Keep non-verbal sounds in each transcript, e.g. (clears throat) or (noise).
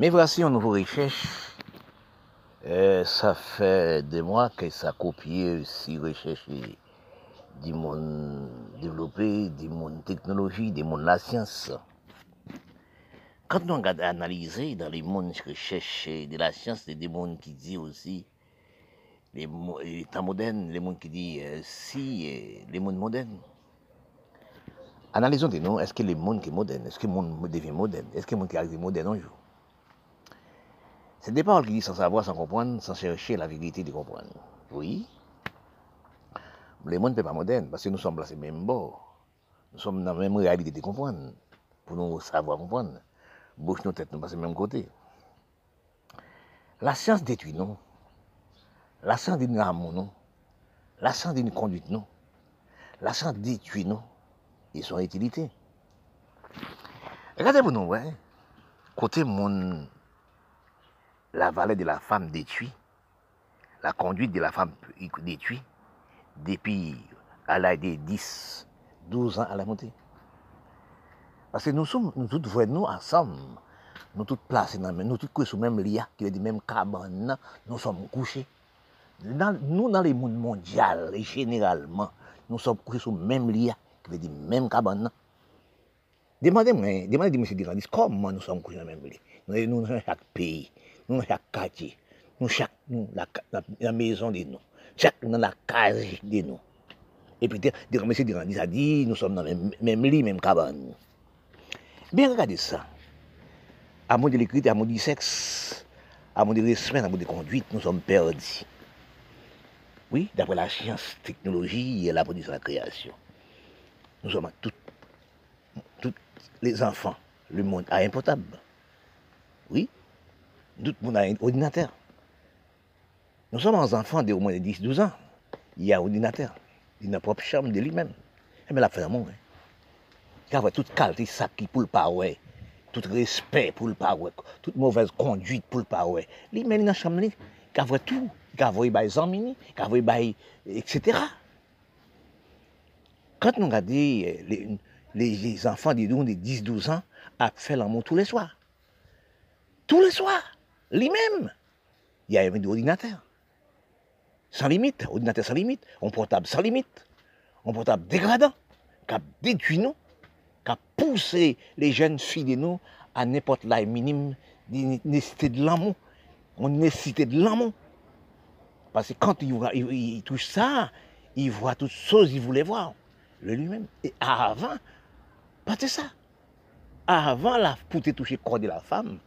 Mais voici une nouvelle recherche. Euh, ça fait des mois que ça copie si recherche du monde développé, du monde technologie, du monde la science. Quand on regarde analyser dans les mondes recherche de la science, il y a des mondes qui disent aussi les, les temps modernes, les mondes qui disent euh, si, les mondes modernes. Analysons de nous, est-ce que le monde est moderne Est-ce que le monde devient moderne? Est-ce que le monde est arrivé moderne un jour? C'est des paroles qui disent sans savoir, sans comprendre, sans chercher la vérité de comprendre. Oui. Le monde n'est pas moderne parce que nous sommes placés même bord. Nous sommes dans la même réalité de comprendre. Pour nous savoir comprendre. Bouche nos têtes, nous passons même côté. La science détruit nous. La science nous amour nous. La science nous conduite nous. La science détruit nous et son utilité. Regardez pour nous, ouais? Côté mon, la vallée de la femme détruite, la conduite de la femme détruite, depuis à l'âge de 10, 12 ans à la montée. Parce que nous sommes, nous tous voyons nous ensemble, nous tous placés dans nous tous sous même lit, qui est du même cabane, nous sommes couchés. Nous, dans le monde mondial, et généralement, nous sommes couchés sous même lit, qui est du même cabane. Demandez-moi, demandez-moi, M. Dirandis, comment nous sommes couchés dans même lit? Nous dans chaque pays, nous chaque quartier, nous chaque, la, la, la maison de nous, chaque dans la case de nous. Et puis, M. Dirandis a dit, nous sommes dans le même, lit, même cabane. Bien regardez ça. À mon de l'écriture, à mon du sexe, à mon de respect, à mon de conduite, nous sommes perdus. Oui, d'après la science, technologie et la production de la création. Nous sommes tous, les enfants, le monde a un portable. Oui, tout le monde a un ordinateur. Nous sommes des enfants de au moins 10-12 ans. Il y a un ordinateur. Il a propre chambre de lui-même. Mais la fait un. Hein. Kavwe tout kalite sak ki pou l'pawe, tout respect pou l'pawe, tout mouvez konduit pou l'pawe. Li meni nan chanm li, kavwe tout, kavwe bay zanmini, kavwe bay, etc. Kant nou gade, les enfants di doun de 10-12 ans, ap fè l'amou tout le soir. Tout le soir, li men. Y a yon ordinateur. San limite, ordinateur san limite, on portable san limite, on portable degradant, kap déduit nou, qui a poussé les jeunes filles de nous à n'importe la minime nécessité de l'amour. On nécessité de l'amour. Parce que quand il, il, il, touche ça, il voit toutes choses qu'il voulait voir. Le lui-même. Et avant, pas de ça. Avant, la, pour toucher le corps de la femme,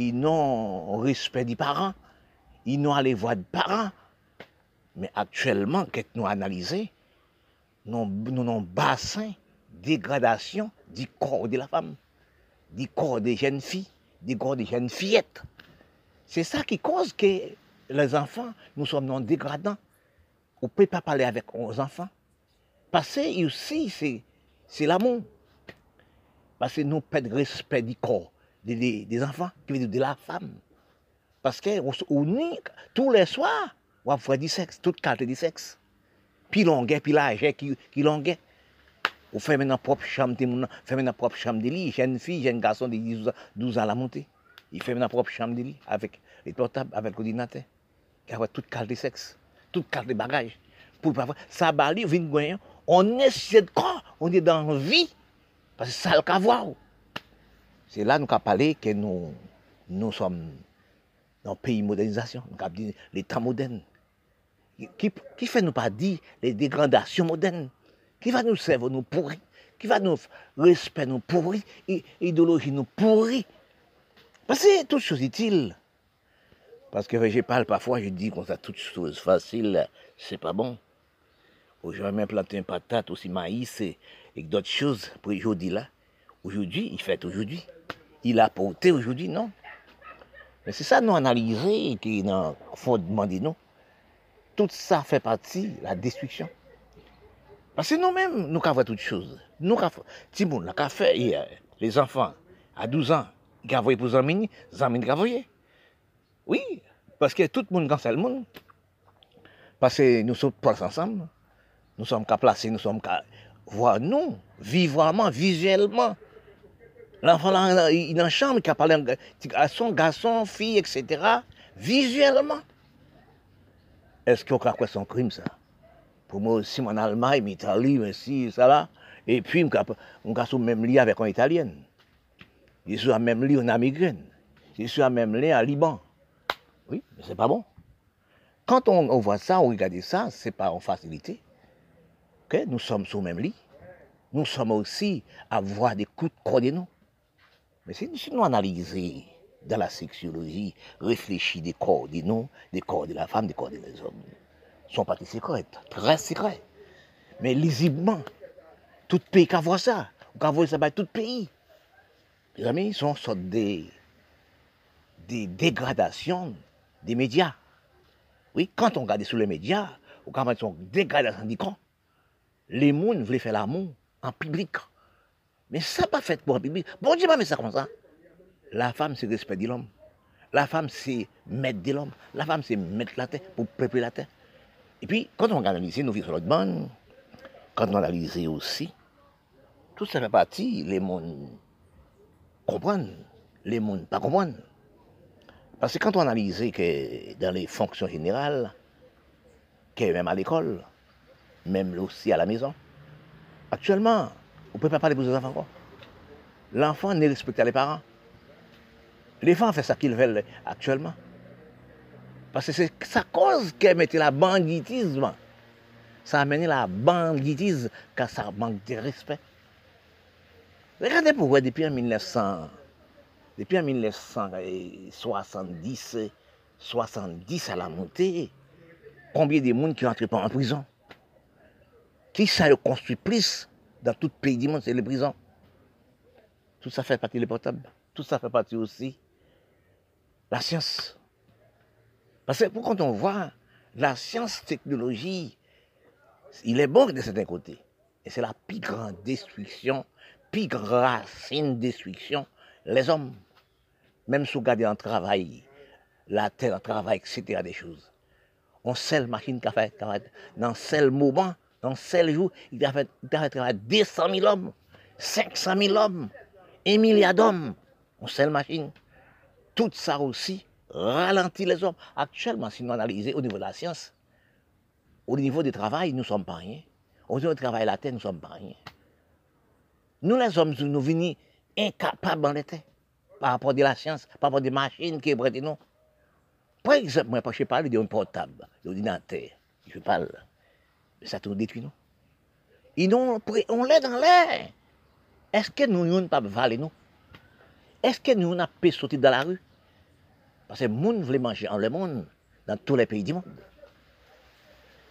ils n'ont respect des parents. Ils n'ont allé voir des parents. Mais actuellement, quand nous analysons, nous avons bassin dégradation du corps de la femme, du corps des jeunes filles, du corps des jeunes fillettes. C'est ça qui cause que les enfants, nous sommes non dégradants. On ne peut pas parler avec nos enfants. Parce que aussi, c'est l'amour. Parce que nous perdons respect du corps des, des, enfants, qui veut de la femme. Parce que on, tous les soirs, on va du sexe, toute carte du sexe. Puis longuet, puis l'âge qui, qui longuet. Ou fè men nan prop chanm te moun nan, fè men nan prop chanm de li, jen fi, jen gason de 12 an la monte. I fè men nan prop chanm de li, avèk le portab, avèk l'ordinatè. Ki avè tout kal de seks, tout kal de bagaj. Pou l'pavè, sa bali, vin gwenyan, on nè sèd kwa, on nè dan vi, pasè sal ka vwa ou. Se la nou ka pale ke nou, nou som nan peyi modernizasyon, nou ka di le tan modern. Ki fè nou pa di le degradasyon modern? qui va nous servir, nous pourrir, qui va nous respecter, nous pourrir, idéologie nous pourrir. Parce que toute chose utile. Parce que je parle parfois, je dis qu'on a toutes choses faciles, c'est pas bon. Aujourd'hui, planter une patate, aussi maïs et, d'autres choses pour aujourd'hui là. Aujourd'hui, il fait aujourd'hui. Il a porté aujourd'hui, non? Mais c'est ça nous analyser qui nous fondement de nous. Tout ça fait partie de la destruction. Parce que nous-mêmes, nous avons toutes choses. Nous avons, Timoun, la café, les enfants, à 12 ans, qui ont pour Zamini, Zamini qui Oui, parce que tout le monde dans le monde. Parce que nous sommes pas ensemble. Nous sommes qu'à placer, nous sommes qu'à voir nous, vivement, visuellement. L'enfant, il qui a parlé à son garçon, fille, etc., visuellement. Est-ce qu'on croit quoi son crime, ça? Pour moi aussi, en Allemagne, en Italie, mais ça là. Et puis, on a même lien avec une Italienne. Je suis à même lit en Américaine. Je suis à même lit en Liban. Oui, mais c'est pas bon. Quand on, voit ça, on regarde ça, c'est pas en facilité. Nous sommes sur le même lit. Nous sommes aussi à voir des coups de croix de nous. Mais si nous analysons dans la sexologie, réfléchir des corps des nous, des corps de la femme, des corps des hommes, sont pas secrets, très secrets. Mais lisiblement, tout pays qui voit ça, ou voit ça dans tout pays. Les amis, sont sorte des, des dégradations des médias. Oui, quand on regarde sur les médias, ou quand on dégradation du camp, les gens voulaient faire l'amour en public. Mais ça pas fait pour un public. Bon Dieu, pas mais ça comme ça. La femme, c'est respect de l'homme. La femme, c'est mettre de l'homme. La femme, c'est mettre la terre pour peupler la terre. Et puis, quand on analyse nos vies sur l'autre bande, quand on analyse aussi, tout ça fait partie, les mondes comprennent, les mondes pas comprennent. Parce que quand on analyse que dans les fonctions générales, que même à l'école, même aussi à la maison, actuellement, on ne peut pas parler pour les enfants. L'enfant n'est respecté les parents. Les enfants font ce qu'ils veulent actuellement. Parce que c'est sa cause qu'elle mettait la banditisme. Ça a mené la banditisme car ça manque de respect. Regardez pourquoi depuis 1900, depuis 1970, 70 à la montée, combien de monde qui entrent pas en prison? Qui ça a construit plus? Dans tout pays du monde, c'est les prisons. Tout ça fait partie des portables. Tout ça fait partie aussi la science. Parce que quand on voit la science, technologie, il est bon de certains côtés. Et c'est la plus grande destruction, plus grande racine de destruction, les hommes. Même si vous regardez en travail, la terre, en travail, etc., des choses. On seule machine qui a fait, dans seul moment, dans un seul jour, il a fait, a travailler 200 000 hommes, 500 000 hommes, un milliard d'hommes, une seule machine. Tout ça aussi ralentit les hommes. Actuellement, si nous analysons au niveau de la science, au niveau du travail, nous ne sommes pas rien. Au niveau du travail, la terre, nous ne sommes pas rien. Nous, les hommes, nous venons incapables en terre par rapport à la science, par rapport à des machines qui prêtent nous. Par exemple, moi, je parle d'un portable, d'ordinateur. Je parle. Ça tout détruit nous. Et nous, on l'est dans l'air. Est-ce que nous ne pas valer nous Est-ce que nous n'avons pas sortir dans la rue? Parce que le monde veut manger en le monde, dans tous les pays du monde.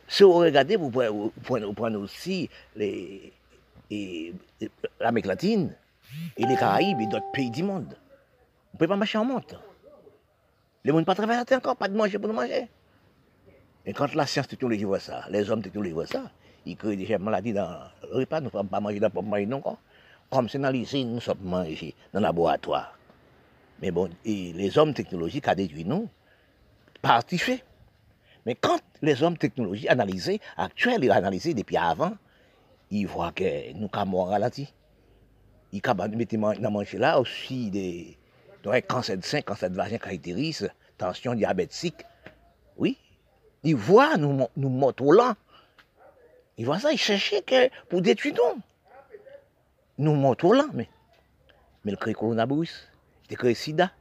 Si vous regardez, vous prenez, aussi les, l'Amérique latine et les Caraïbes et d'autres pays du monde. Vous ne pouvez pas marcher en monte. Les gens ne pas travailler encore, pas de manger pour nous manger. Et quand la science technologie voit ça, les hommes technologie voient ça, ils créent des maladies dans le repas, nous ne pouvons pas manger dans le non Comme c'est dans l'usine, nous sommes mangés dans le laboratoire. Mais bon, les hommes technologiques ont déduit nous, par fait. Mais quand les hommes technologiques analysent, actuels et analysés depuis avant, ils voient que nous sommes la Ils mettent dans manger là aussi des donc, cancer de sein, cancer de vagin caractérise, tension diabétique. Oui. Ils voient nous, nous motos là. Ils voient ça, ils cherchent que pour détruire nous. Nous motos là, mais. Mais le crée coronavirus, il crée sida.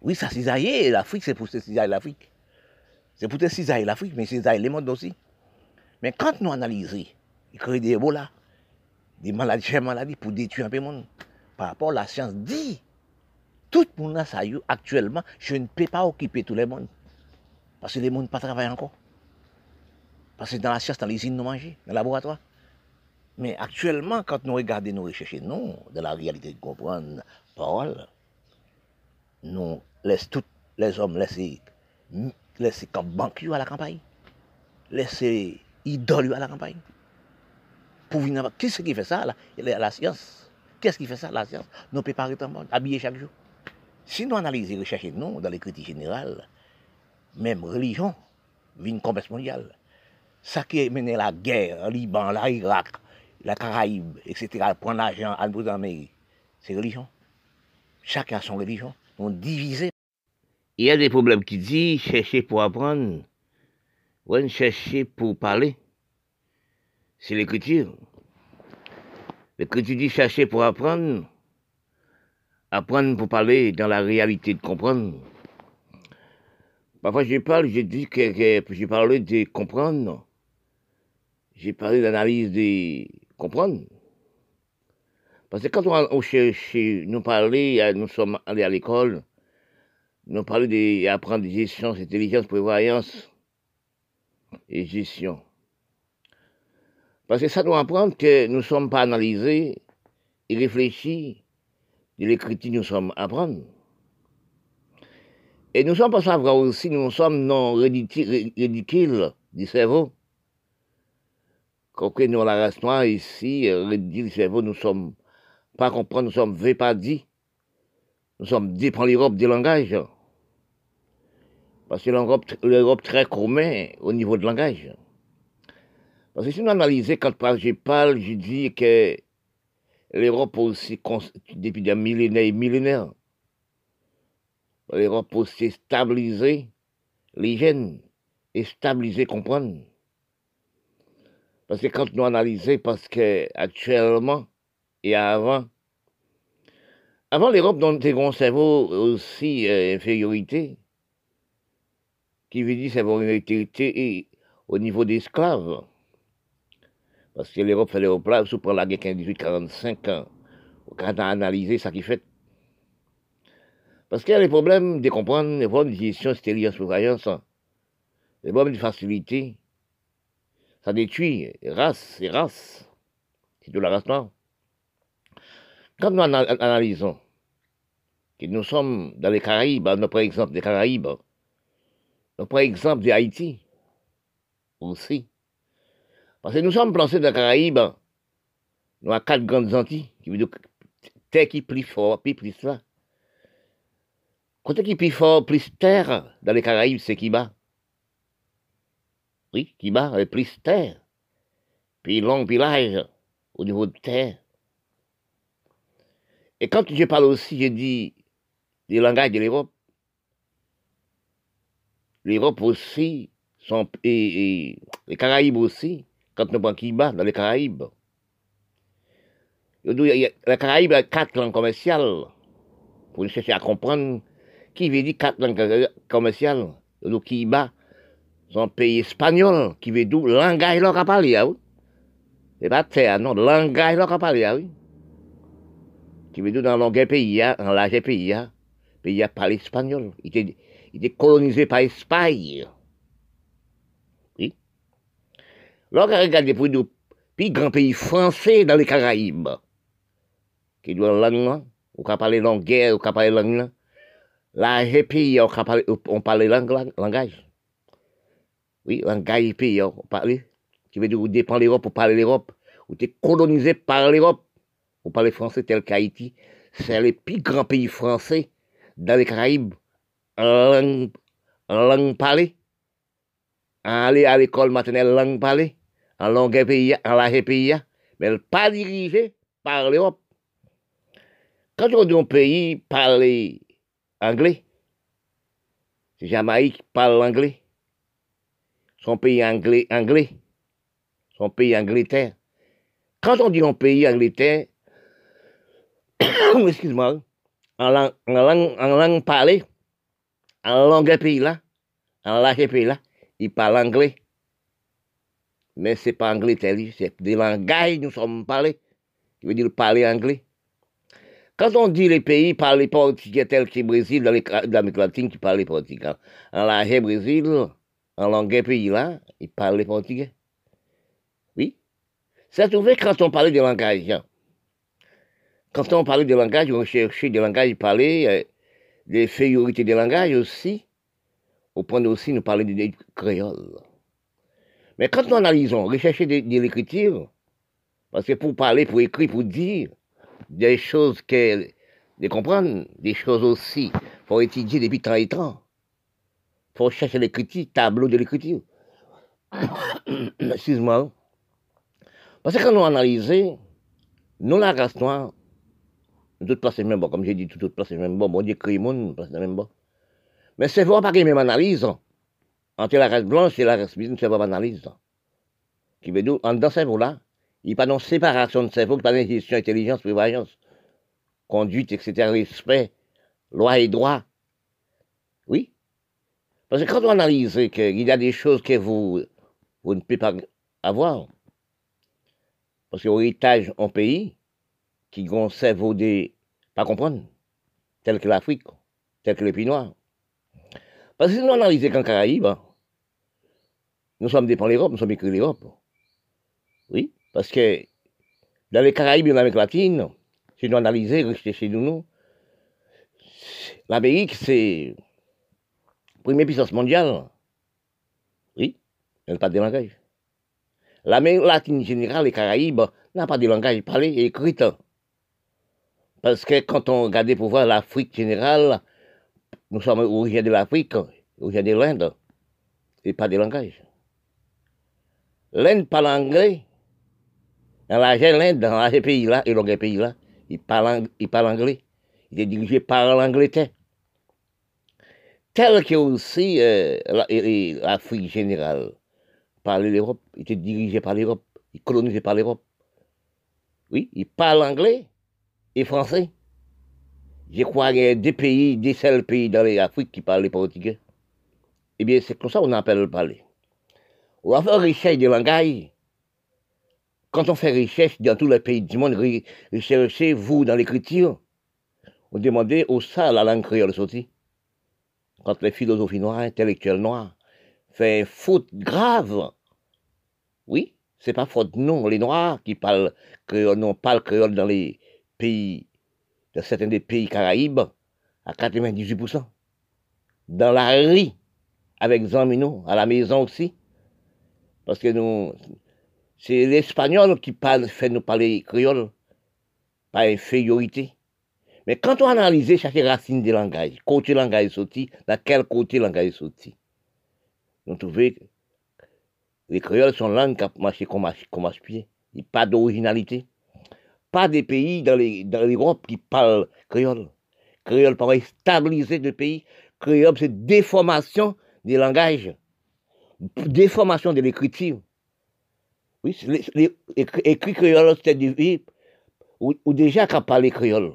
Oui, ça cisaille l'Afrique, c'est pour cisailler l'Afrique. C'est pour cisailler l'Afrique, mais cisailler le monde aussi. Mais quand nous analysons, il crée des Ebola, des maladies, des maladies pour détruire un peu le monde. Par rapport à la science dit tout le monde ça actuellement, je ne peux pas occuper tout le monde. Parce que les gens ne pas travailler encore. Parce que dans la science, dans l'usine, nous mangeons, dans le laboratoire. Mais actuellement, quand nous regardons nos recherches, nous, dans la réalité de comprendre parole, nous laissons tous les hommes laisser, laisser comme banquiers à la campagne, laisser idoles à la campagne. Pour venir Qu'est-ce qui fait ça, la, science Qu'est-ce qui fait ça, la science? Nous préparer tout le monde, habiller chaque jour. Si nous analysons et recherchons nous, dans les critiques générales, même religion, une commerce mondiale. Ça qui a mené la guerre, Liban, l'Irak, la Caraïbe, etc., prendre l'argent à nous Amérique, c'est religion. Chacun a son religion. On divisé. Il y a des problèmes qui disent chercher pour apprendre, ou chercher pour parler. C'est l'écriture. L'écriture dit chercher pour apprendre, apprendre pour parler dans la réalité de comprendre. Parfois, je parle, je dis que, que parlé de comprendre. J'ai parlé d'analyse de comprendre. Parce que quand on, cherche, nous parler, nous sommes allés à l'école, nous parlons d'apprendre des gestion, intelligence, prévoyance et gestion. Parce que ça doit apprendre que nous ne sommes pas analysés et réfléchis de l'écriture nous sommes apprendre. Et nous sommes pas savoir aussi, nous sommes non ridicules du cerveau. Quand nous, la race noire ici, ridicule du cerveau, nous sommes pas comprendre, nous sommes pas dit. Nous sommes dépend l'Europe des langages. Parce que l'Europe très commun au niveau de langage. Parce que si nous analysons, quand je parle, je dis que l'Europe aussi, depuis des millénaires et millénaires, l'Europe aussi stabiliser les gènes et stabiliser, comprendre. Parce que quand nous analysons, parce que actuellement et avant, avant l'Europe, un cerveau aussi euh, infériorité, qui veut dire et au niveau des esclaves. Parce que l'Europe fait au plat, sous la guerre 1845, ans, quand on a analysé ça qui fait. Parce qu'il y a les problèmes de comprendre, les problèmes de gestion, stérile, surveillance, les problèmes de facilité. Ça détruit race et race. C'est de la race. Quand nous analysons que nous sommes dans les Caraïbes, nous prenons exemple des Caraïbes, nous prenons exemple de Haïti aussi. Parce que nous sommes placés dans les Caraïbes, nous avons quatre grandes Antilles, qui veut dire terre qui plus fort, plus plus là. Côté qui plus fort, plus terre dans les Caraïbes, c'est qui bat. Oui, qui bat, plus terre. Puis long, puis au niveau de terre. Et quand je parle aussi, je dis des langages de l'Europe. L'Europe aussi, et, les Caraïbes aussi, quand nous prenons bat dans les Caraïbes. Les Caraïbes a quatre langues commerciales. Pour chercher à comprendre qui veut dire quatre langues commerciales? Nous Kiba, c'est un pays espagnol qui veut dire langage leur parler, ah oui. C'est pas terre, non, langage leur parler, ah oui. Qui veut dire dans le pays, hein, dans l'âge pays, hein. pays a parlé espagnol. Il était, colonisé par l'Espagne. Oui. Lorsqu'on regarde pour nous, puis grand pays français dans les Caraïbes, qui doit la langue, ou qui parle langue ou qui parle langue, là, les pays, on langue, langage. Oui, langage pays, on parle, qui veut dire, vous dépend l'Europe, pour parler l'Europe, ou t'es colonisé par l'Europe, vous parlez français tel qu'Haïti, c'est le plus grand pays français dans les Caraïbes. En langue, en langue parlée. Aller à l'école maternelle langue parlée, en langue pays, en langue pays, mais pas dirigé par l'Europe. Quand on dit un pays parle anglais, Jamaïque parle anglais. Son pays anglais, anglais. Son pays Angleterre. Quand on dit un pays Angleterre, (coughs) excuse-moi, en langue, parlée, en langue pays là, en langue pays là, il parle anglais. Mais c'est pas tel, c'est des langages nous sommes parlés, qui veut dire parler anglais. Quand on dit les pays parlent portugais tel que Brésil, dans l'Amérique latine, qui parle portugais. En langue Brésil, en langue pays là, il parle portugais. Oui. C'est trouvé quand on parlait de langage. Hein. Quand on parlait de langage, on cherchait des langages parlés, euh, des fériorités des langages aussi. Au point aussi, nous parler de créole. Mais quand nous analysons, rechercher de, l'écriture, parce que pour parler, pour écrire, pour dire des choses que, de comprendre, des choses aussi, pour étudier depuis temps et temps. Faut chercher l'écriture, tableau de l'écriture. (coughs) Excuse-moi. Parce que quand nous analysons, nous, la race noire, Nous toutes places même bon, comme j'ai dit, toutes places même bon. Bon Dieu crée monde, même bon. Mais c'est vrai pas qu'il y même analyse. Entre la race blanche et la race blanche, c'est pas analyse. Qui veut dire, en dans ce cerveau-là, il pas de séparation de cerveau, il de gestion, intelligence, prévoyance, conduite, etc., respect, loi et droit. Oui. Parce que quand on analyse qu'il y a des choses que vous, vous ne pouvez pas avoir, parce que héritage en pays, qui cerveau des pas comprendre, tel que l'Afrique, tel que les pays noirs. Parce que si nous analysons qu'en Caraïbes, nous sommes dépendants de l'Europe, nous sommes écrits l'Europe. Oui, parce que dans les Caraïbes et l'Amérique latine, si nous analysons, rester chez nous, l'Amérique, c'est la première puissance mondiale. Oui, elle n'a pas de langage. L'Amérique latine générale, les Caraïbes, n'a pas de langage parlé et écrit. Parce que quand on regarde pour voir l'Afrique générale, nous sommes originaires de l'Afrique, originaires de l'Inde, et pas de langage. L'Inde parle anglais. Dans l'Inde, dans ces pays-là, et dans pays-là, ils parlent, ils parlent anglais. Il est dirigé par l'Angleterre. Tel que aussi euh, l'Afrique générale par l'Europe, il était dirigé par l'Europe, il colonisé par l'Europe. Oui, il parle anglais et français. Je crois qu'il y a deux pays, des seuls pays dans l'Afrique qui parlent portugais. Eh bien, c'est comme ça qu'on appelle le parler. On va faire recherche de langage. Quand on fait recherche dans tous les pays du monde, recherchez vous dans l'écriture. On demandait au ça la langue créole sortie. Quand les philosophies noires, intellectuels noirs, fait faute grave. Oui, c'est pas faute non. Les noirs qui parlent créole, non, parlent créole dans les pays, dans certains des pays caraïbes, à 98%. Dans la rue, avec Zamino, à la maison aussi. Parce que nous, c'est l'espagnol qui parle, fait nous parler créole, pas infériorité. Mais quand on analyse chaque racine des langages, côté langage sorti, dans quel côté langage sorti, nous trouvons que les créoles sont langues qui comme à, comme. Il n'y a pas d'originalité. Pas des pays dans l'Europe qui parlent créole. Créole paraît stabiliser le pays. Créole, c'est déformation des langages, déformation de l'écriture. Écrit créole, c'est du ou, ou déjà qu'à parler créole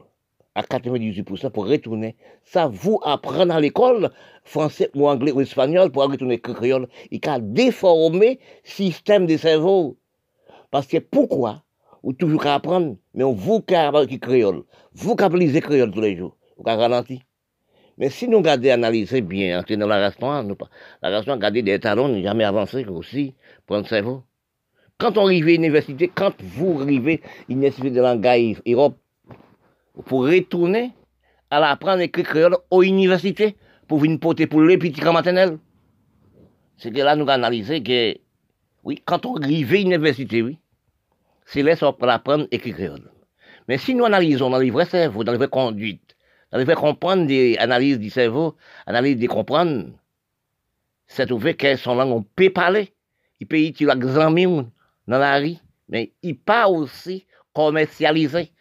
à 98% pour retourner. Ça vous apprendre à l'école, français ou anglais ou espagnol, pour retourner créole. Il a déformé le système de cerveau. Parce que pourquoi? Ou toujours qu'à apprendre, mais on vous qui apprendre créole. Vous qui appelez créole tous les jours. Vous qui ralenti. Mais si nous regardons, analyser bien, entrer dans la nous, la restaurant, garder des talons, jamais avancé aussi, prendre cerveau. Quand on arrive à l'université, quand vous arrivez à l'université de langage Europe, pour retourner à l'apprendre à écrire créole aux universités pour venir porter pour les petits maternels. C'est que là, nous analysé que, oui, quand on arrive à l'université, oui, c'est là pour apprendre à écrire créole. Mais si nous analysons dans les vrais cerveaux, dans les vraies conduites, dans les vrais comprendre des analyses du cerveau, analyse des comprendre, c'est trouvé que son langue, on peut parler. Il peut utiliser l'examen dans la rue, mais il pas aussi commercialisé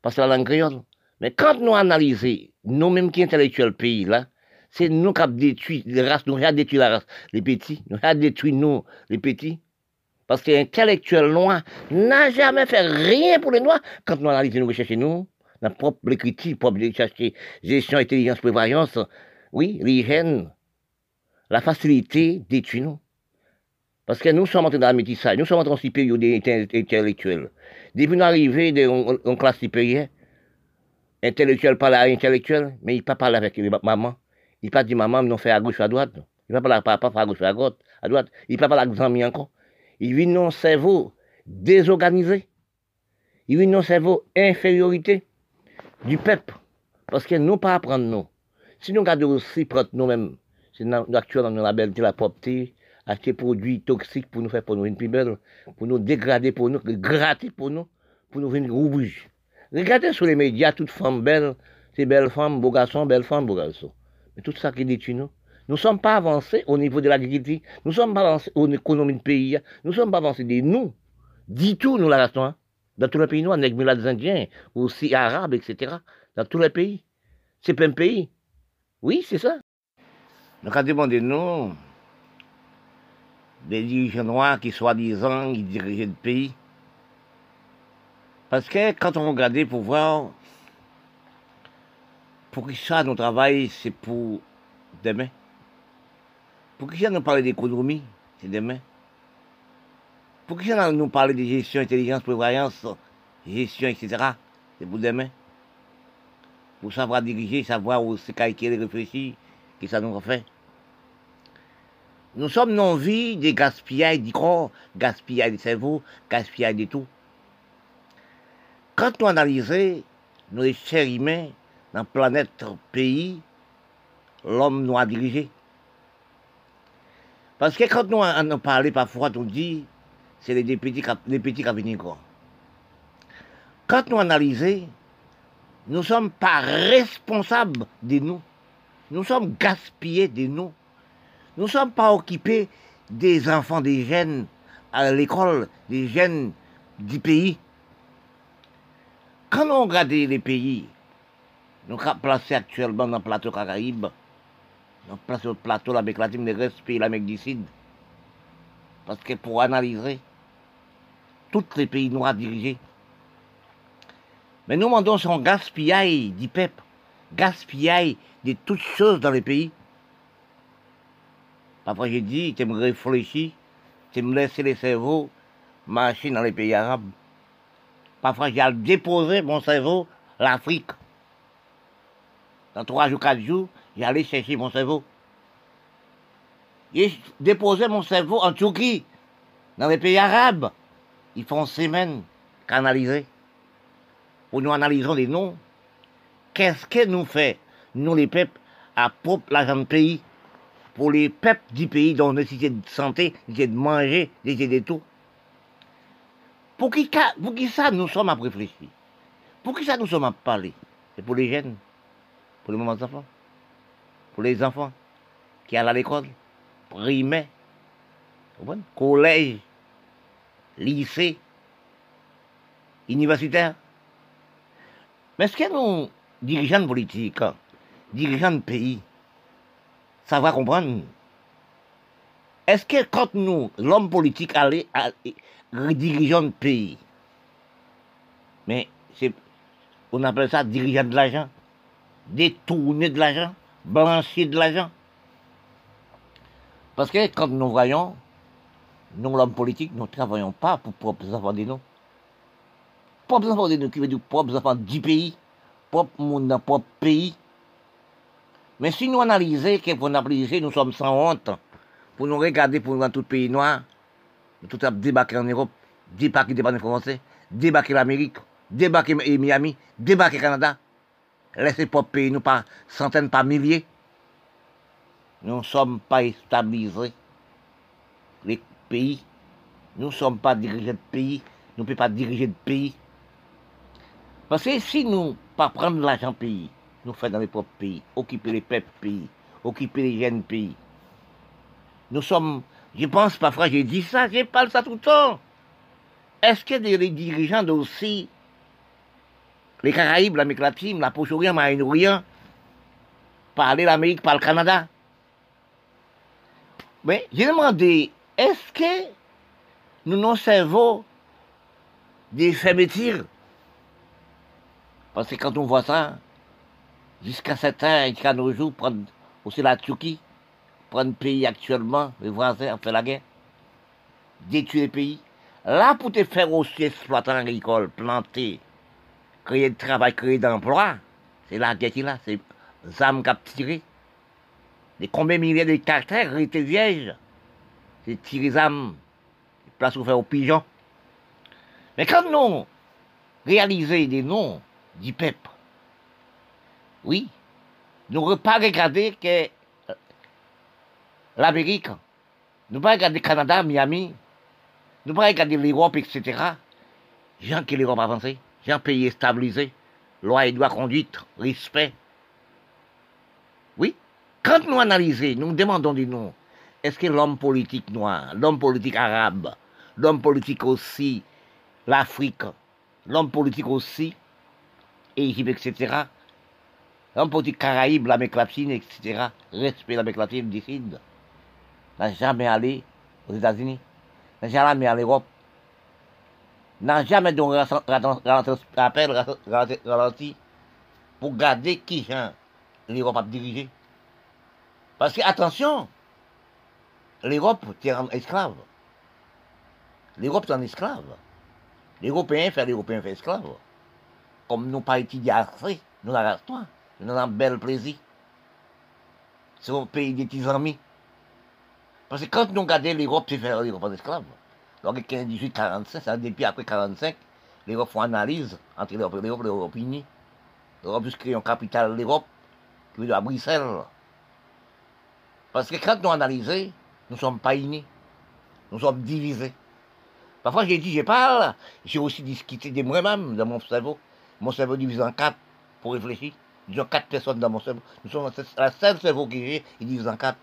parce que la langue créole. Mais quand nous analysons, nous-mêmes qui intellectuels pays là, c'est nous qui avons détruit les races, nous avons détruit la race, les petits, nous avons détruit nous, les petits. Parce que l'intellectuel noir n'a jamais fait rien pour les noirs. Quand nous analysons, nous recherchons nous, notre propre écriture, propre chercher gestion, intelligence, prévoyance, oui, l'hygiène, la facilité détruit nous. Parce que nous sommes entrés dans la métissage, nous sommes entrés en supérieur intellectuels. Depuis nous arrivons en classe supérieure, intellectuel parle à intellectuel, mais il ne pas parler avec maman. Il ne pas dire maman, non fait à gauche ou à droite. Il ne pas parler à papa, à gauche à droite. À droite. Il ne pas parler avec amis encore. Il vit dans cerveau désorganisé. Il vit dans cerveau infériorité du peuple. Parce que nous pas apprendre nous. Si nous regardons aussi prendre nous-mêmes, c'est actuellement dans la belle la propreté, acheter produits toxiques pour nous faire pour nous une plus belle, pour nous dégrader pour nous, gratter pour nous, pour nous venir rouge. Regardez sur les médias, toutes femmes belles, ces belles femmes, beaux garçons, belles femmes, beaux garçons. Mais tout ça qui détruit nous. Nous ne sommes pas avancés au niveau de l'agriculture, nous ne sommes pas avancés au économie du pays, nous ne sommes pas avancés de nous. Dis tout, nous la restons. Hein. Dans tous les pays noirs, nègres des indiens, aussi arabes, etc. Dans tous les pays. C'est pas un pays. Oui, c'est ça. Donc, à demander nous, des dirigeants noirs qui, soi-disant, ils dirigeaient le pays. Parce que quand on regarde pour voir, pour qui ça, nous travaillons, c'est pour demain. Pour qui ça, nous parler d'économie, c'est demain. Pour qui ça, nous parler de gestion, intelligence, prévoyance, gestion, etc., c'est pour demain. Pour savoir diriger, savoir où c'est calculer, réfléchir, que ça nous refait. Nous sommes non-vie des gaspillages du corps, gaspillage du cerveau, gaspillage de tout. Quand nous analysons nos chers humains dans la planète pays, l'homme nous a dirigé. Parce que quand nous en parlons parfois, on dit c'est les petits, les. Quand nous analysons, nous ne sommes pas responsables de nous. Nous sommes gaspillés de nous. Nous ne sommes pas occupés des enfants, des jeunes à l'école, des jeunes du pays. Quand on regarde les pays, nous sommes placés actuellement dans le plateau Caraïbe, nous placés au plateau l'Amérique latine, le reste pays l'Amérique du Sud. Parce que pour analyser tous les pays noirs dirigés, mais nous demandons son gaspillage du peuple, gaspillage de toutes choses dans les pays. Parfois j'ai dit, tu me réfléchis, tu me laisser les cerveaux marcher dans les pays arabes. Parfois j'ai déposé mon cerveau l'Afrique. Dans trois jours, quatre jours, j'allais chercher mon cerveau. J'ai déposé mon cerveau en Turquie, dans les pays arabes. Ils font semaine canaliser. Où nous analysons les noms. Qu'est-ce que nous fait, nous les peuples, à propre l'argent de pays? Pour les peuples du pays dont nécessité de santé, de manger, nécessité de tout. Pour qui, pour qui ça nous sommes à réfléchir? Pour qui ça nous sommes à parler? C'est pour les jeunes, pour les mamans enfants, pour les enfants qui allent à l'école, primaire, collège, lycée, universitaire. Mais est-ce que nous, dirigeants politiques, dirigeants de pays, ça va comprendre. Est-ce que quand nous, l'homme politique, allait dirigeant le pays, mais c'est, on appelle ça dirigeant de l'argent, détourner de l'argent, blanchir de l'argent. Parce que quand nous voyons, nous, l'homme politique, nous ne travaillons pas pour propres enfants de nous. Propres enfants de nous, qui veut dire propres enfants du pays, propre monde propre pays. Mais si nous analysons, que pour analyser, nous sommes sans honte, pour nous regarder pour nous dans tout pays noir, nous tout débarquer en Europe, débarquer des français, débarquer l'Amérique, débarquer Miami, débarquer Canada, laisser pas pays nous par centaines, par milliers. Nous ne sommes pas stabilisés. Les pays, nous ne sommes pas dirigés de pays, nous ne pouvons pas diriger de pays. Parce que si nous ne pas prendre l'argent pays, nous faisons dans les propres pays, occuper les peuples pays, occuper les jeunes pays. Nous sommes, je pense parfois, j'ai dit ça, je parle ça tout le temps. Est-ce que les dirigeants aussi, les Caraïbes, l'Amérique latine, la Poche-Orient, Moyen-Orient, parler l'Amérique, par le Canada? Mais j'ai demandé, est-ce que nous nous servons des fermetures? Parce que quand on voit ça, jusqu'à certains, jusqu'à nos jours, prendre aussi la Turquie, prendre le pays actuellement, les voisins ont fait la guerre, détruire le pays. Là, pour te faire aussi exploitant agricole, planter, créer de travail, créer d'emploi, c'est la guerre qui là, c'est âmes qui a tiré. Les combien de milliers de caractères étaient vierges, c'est tirer les âmes, place faire aux pigeons. Mais quand nous réalisons des noms du peuple, oui. Nous ne pas regarder que euh, l'Amérique, nous ne pas regarder le Canada, Miami, nous ne pas regarder l'Europe, etc. Gens qui l'Europe avancée, gens pays stabilisés, loi et droit conduite, respect. Oui. Quand nous analysons, nous demandons du nom, est-ce que l'homme politique noir, l'homme politique arabe, l'homme politique aussi, l'Afrique, l'homme politique aussi, Égypte, etc. L'homme politique Caraïbes, l'Amérique latine, etc. Respect l'Amérique latine, décide. N'a jamais allé aux États-Unis, n'a jamais allé en Europe, n'a jamais donné appel ralenti pour garder qui hein, l'Europe a dirigé. Parce que, attention, l'Europe est un esclave. L'Europe est un esclave. L'Européen fait l'Européen fait esclave. Comme nous pas étudié assez, nous l'arrêtons. Nous avons un bel plaisir. C'est un pays des petits amis. Parce que quand nous regardons l'Europe, c'est faire l'Europe en esclave. Donc, 15, 18, 45, ça, depuis après 45, l'Europe fait analyse entre l'Europe et l'Europe, l'Europe unie. L'Europe crée une capitale l'Europe, qui est à Bruxelles. Parce que quand nous analysons, nous ne sommes pas unis. Nous sommes divisés. Parfois, j'ai dit, je parle, j'ai aussi discuté de moi-même, dans mon cerveau. Mon cerveau divisé en quatre pour réfléchir. Disons quatre personnes dans mon cerveau. Nous sommes la seule cerveau que j'ai, il divise en quatre.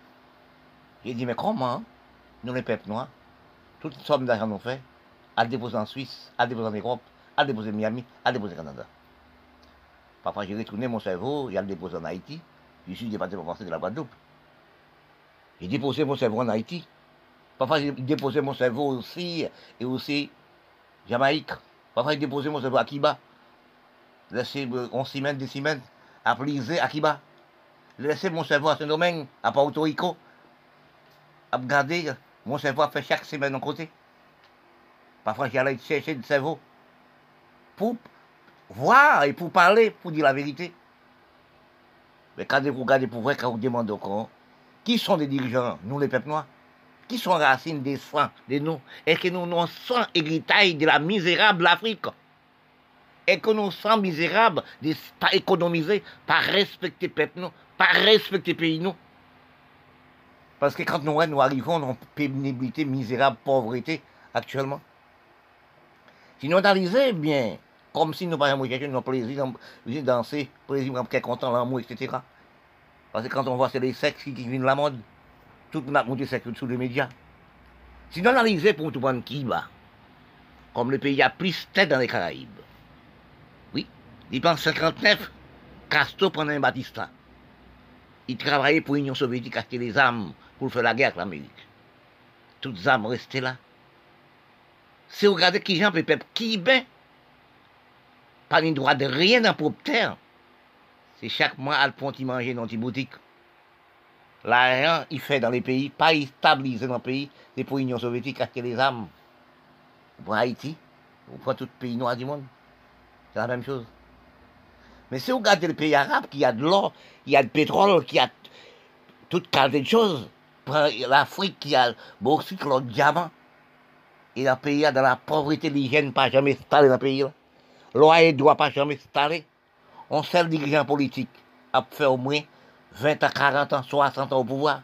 J'ai dit, mais comment Nous, les peuples noirs, toute somme d'argent nous fait, à déposer en Suisse, à déposer en Europe, à déposer Miami, à déposer au Canada. Parfois, j'ai retourné mon cerveau, le déposé en Haïti. Je suis département français de la Guadeloupe. J'ai déposé mon cerveau en Haïti. Parfois, j'ai déposé mon cerveau aussi, et aussi Jamaïque. Parfois, j'ai déposé mon cerveau à Kiba. Laissé on semaines, des semaines, à Plisé, à Kiba. Laissé mon cerveau à Saint-Domingue, à Porto Rico. À regarder, mon cerveau fait chaque semaine en côté. Parfois, j'allais chercher le cerveau pour voir et pour parler, pour dire la vérité. Mais quand vous regardez pour vrai, quand vous demandez encore, qui sont les dirigeants, nous les peuples noirs? Qui sont racines des sangs, des nous? Est-ce que nous nous sommes héritage de la misérable Afrique? Et que nous sommes misérables de pas économiser, pas respecter peuple nous, pas respecter pays nous Parce que quand nous, nous arrivons dans pénibilité, misérable, pauvreté actuellement, si nous analysons bien, comme si nous pas chercher nos plaisirs, danser, plaisir, content, l'amour, etc. Parce que quand on voit c'est les sexes qui, viennent de la mode, tout le monde sexe sous les médias. Si nous analysons pour tout le monde qui comme le pays a plus tête dans les Caraïbes, il pense 59, Castro prenait un Batista. Il travaillait pour l'Union soviétique, acheter les armes pour faire la guerre avec l'Amérique. Toutes les armes restaient là. Si vous regardez qui j'en peuple qui ben, pas le droit de rien dans propre terre. C'est chaque mois à le il manger dans une boutique. L'argent, il fait dans les pays, pas stabilisé dans le pays, c'est pour l'Union soviétique acheter les armes. Pour Haïti, pour tout pays noir du monde. C'est la même chose. Mais si vous regardez les pays arabes, qui a de l'or, qui a du pétrole, qui a toute qualité de choses, l'Afrique qui a beaucoup de diamant, et le pays a dans la pauvreté, l'hygiène pas jamais installé dans le pays. L'eau ne doit pas jamais s'installer on seul dirigeant politique a fait au moins 20 à 40 ans, 60 ans au pouvoir.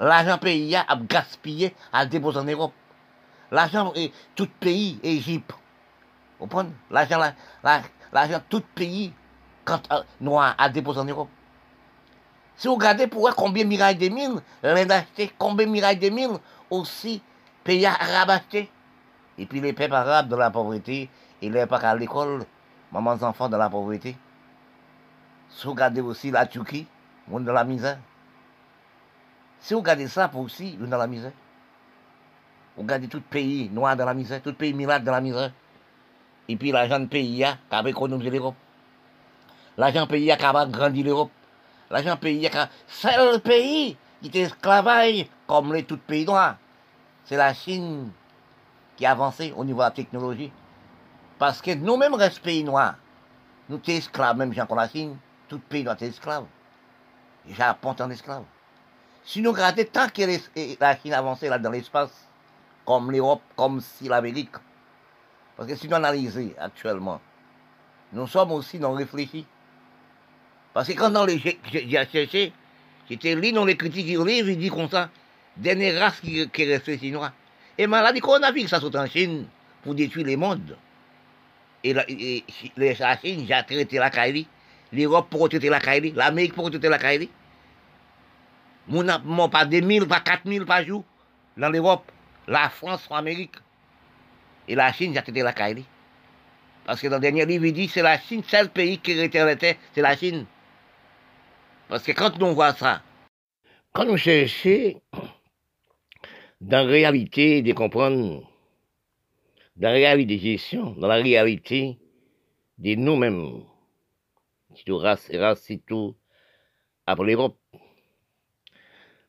L'argent pays a gaspillé à déposer en Europe. L'argent, tout pays, Égypte. Vous comprenez? L'argent, l'argent, tout pays, quand noir a déposé en Europe. Si vous regardez pour voir combien Mirail des mille, l'Inde acheté, combien Mirail des mille, aussi, pays arabes acheté. Et puis les peuples arabes de la pauvreté, ils n'aiment pas à l'école, mamans enfants dans la pauvreté. Si vous regardez aussi la Turquie, monde dans la misère. Si vous regardez ça pour aussi, vous dans la misère. Vous regardez tout pays noir dans la misère, tout pays milade dans la misère. Et puis l'argent pays a économisé l'Europe? L'argent pays a grandi l'Europe. L'argent pays a... Seul pays qui est esclavage comme les tout pays noirs. C'est la Chine qui a avancé au niveau de la technologie. Parce que nous-mêmes, restons pays noirs. Nous sommes esclaves, même Jean la Chine, tout pays doit être esclave. Et Japon en esclave. Si nous regardons tant que la Chine avançait là dans l'espace, comme l'Europe, comme si l'Amérique, parce que si nous analysons actuellement, nous sommes aussi non réfléchis. Parce que quand j'ai cherché, j'étais lu dans les critiques du livre, il dit comme ça, dernière race qui, qui est restée chinois. Et maladie coronavirus, ça saute en Chine pour détruire les mondes et la, Chine, j'ai traité la Kaili, l'Europe pour traiter la Kaili, l'Amérique pour traiter la Kaili. Mon pas 2000, pas 4000 par jour dans l'Europe, la France, l'Amérique. Et la Chine, j'ai traité la Kaili. Parce que dans le dernier livre, il dit c'est la Chine, seul pays qui était c'est la Chine. Parce que quand nous voit ça, quand nous cherchons dans la réalité de comprendre, dans la réalité de gestion, dans la réalité de nous-mêmes, tout race, race, tout, après l'Europe.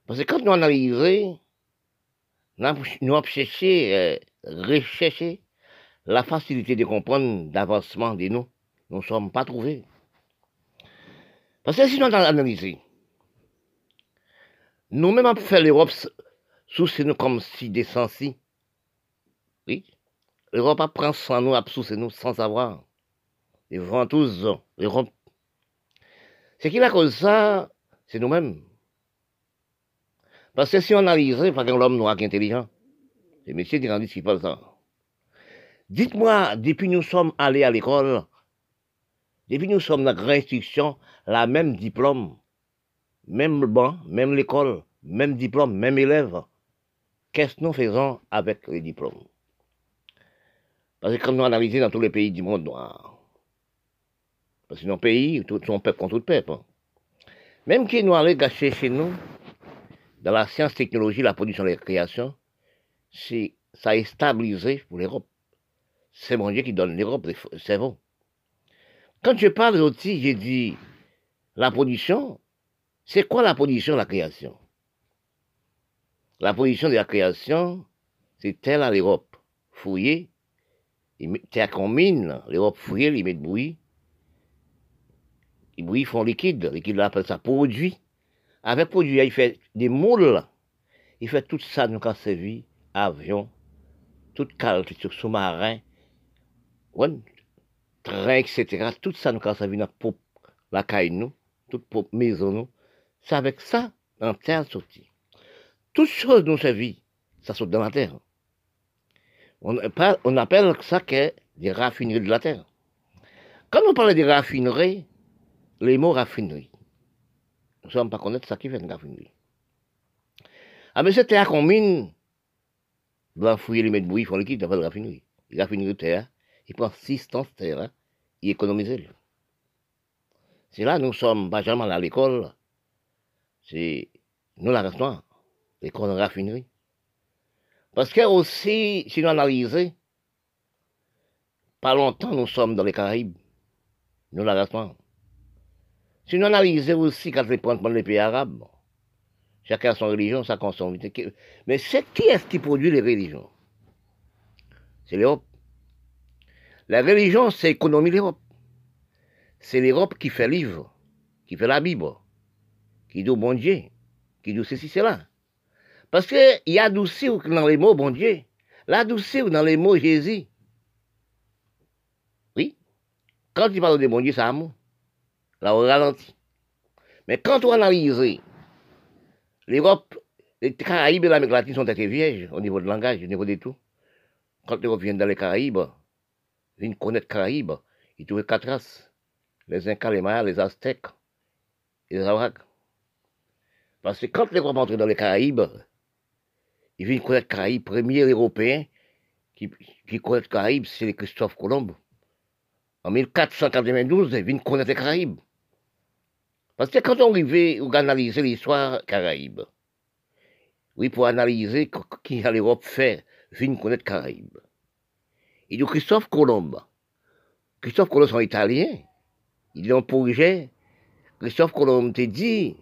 Parce que quand nous analysons, nous avons cherché, euh, recherché la facilité de comprendre l'avancement de nous. Nous ne sommes pas trouvés. Parce que si nous analysé, nous-mêmes avons fait l'Europe sous nous comme si des sensi. Oui. L'Europe apprend sans nous, sous nous sans savoir. Les tous l'Europe. Ce qui la cause ça, c'est nous-mêmes. Parce que si on analyse, pas qu'un homme noir qui est intelligent, c'est messieurs parle ça. Dites-moi, depuis nous sommes allés à l'école, depuis nous sommes dans la grande instruction, la même diplôme, même banc, même l'école, même diplôme, même élève. Qu'est-ce que nous faisons avec les diplômes? Parce que comme nous analysons dans tous les pays du monde noir, parce que nos pays, tout son peuple contre tout peuple. Même qui nous allons gâcher chez nous, dans la science, technologie, la production la création, c'est, ça a stabilisé pour l'Europe. C'est mon Dieu qui donne l'Europe c'est bon. Quand je parle aussi, j'ai dit la production. C'est quoi la production, la création? La production de la création, c'est telle à l'Europe. Fouiller, terre qu'on mine, l'Europe fouiller, ils mettent bruit. Les bruits font liquide, liquide là appelle ça produit. Avec produit, il fait des moules. Il fait tout ça, nous, quand vie, avion, toute qualité sous-marin, train, etc. Tout ça, nous, quand ça vient pour la caille, nous, toute pour maison, nous. C'est avec ça, dans terre sortie. Toute chose nous servit, ça saute dans la terre. On, appelle ça que des raffineries de la terre. Quand on parle des raffineries, les mots raffinerie, nous ne sommes pas connaître ça qui fait une raffinerie. Ah, mais terre qu'on mine, doit fouiller les mètres bouillis, font liquide, dans la raffinerie. La raffinerie terre, il prend six temps de terre, hein, il économise. C'est là, nous sommes pas jamais à l'école, c'est nous la restaurant, l'école de raffinerie. Parce que aussi, si nous analysons, pas longtemps nous sommes dans les Caraïbes, nous la. Si nous analysons aussi quand les prendre les pays arabes, chacun a son religion, sa consomme. Mais c'est qui est-ce qui produit les religions? C'est l'Europe. La religion, c'est l'économie de l'Europe. C'est l'Europe qui fait livre, qui fait la Bible, qui dit bon Dieu, qui dit ceci, cela. Parce qu'il y a douceur dans les mots bon Dieu, la douceur dans les mots Jésus. Oui. Quand tu parles de bon Dieu, c'est amour. Là, on ralentit. Mais quand on analyse l'Europe, les Caraïbes et l'Amérique latine sont très vierges au niveau du langage, au niveau de tout. Quand l'Europe vient dans les Caraïbes, viennent connaître Caraïbes, ils trouvent quatre races. Les Incas, les Mayas, les Aztèques et les Arawaks. Parce que quand l'Europe entre dans les Caraïbes, ils viennent connaître Caraïbes. Premier Européen qui, qui connaît Caraïbes, c'est Christophe Colomb. En 1492, ils viennent connaître les Caraïbes. Parce que quand on arrivait à analyser l'histoire caraïbe, oui, pour analyser qui a l'Europe fait, vient connaître Caraïbes. Il dit Christophe Colomb. Christophe Colomb, c'est italien. Il est un projet. Christophe Colomb t'a dit,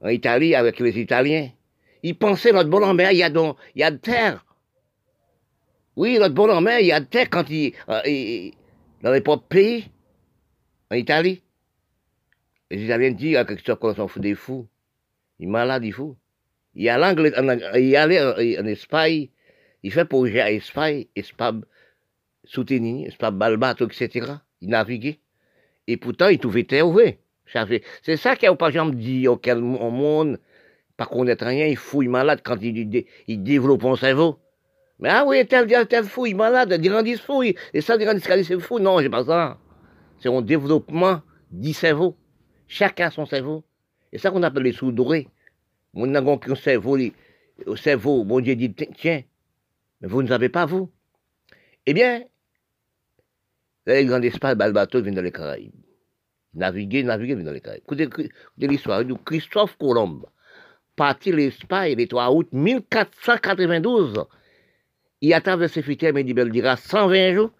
en Italie, avec les Italiens, il pensait notre bon en mer, il y a, donc, il y a de terre. Oui, notre bon en mer, il y a de terre quand il, euh, dans les propres pays, en Italie. Les Italiens disent à Christophe Colomb s'en fout des fous. Il est malade, il fou. Il allait en, il allait en Espagne, il fait projet à Espagne, Espagne soutenir, Espagne Balbato, etc. Il naviguait. Et pourtant, il trouvait terre ouverte. C'est ça qu'il a pas jamais dit auquel monde, pas connaître rien, il fouille malade quand il, il développe son cerveau. Mais ah oui, tel, tel fou, il est malade, Dirandis fou, et ça, Dirandis c'est fou. Non, c'est pas ça. C'est un développement du cerveau. Chacun son cerveau. Et ça qu'on appelle les sous dorés. Mon n'a qu'un cerveau, au cerveau, mon Dieu dit, tiens, mais vous ne savez pas, vous? Eh bien, les grands espaces, le bateau vient dans les Caraïbes. Naviguer, naviguer, vient dans les Caraïbes. Écoutez, l'histoire de Christophe Colomb, parti l'Espagne le 3 août 1492. Il a traversé Fitière, mais il dira 120 jours.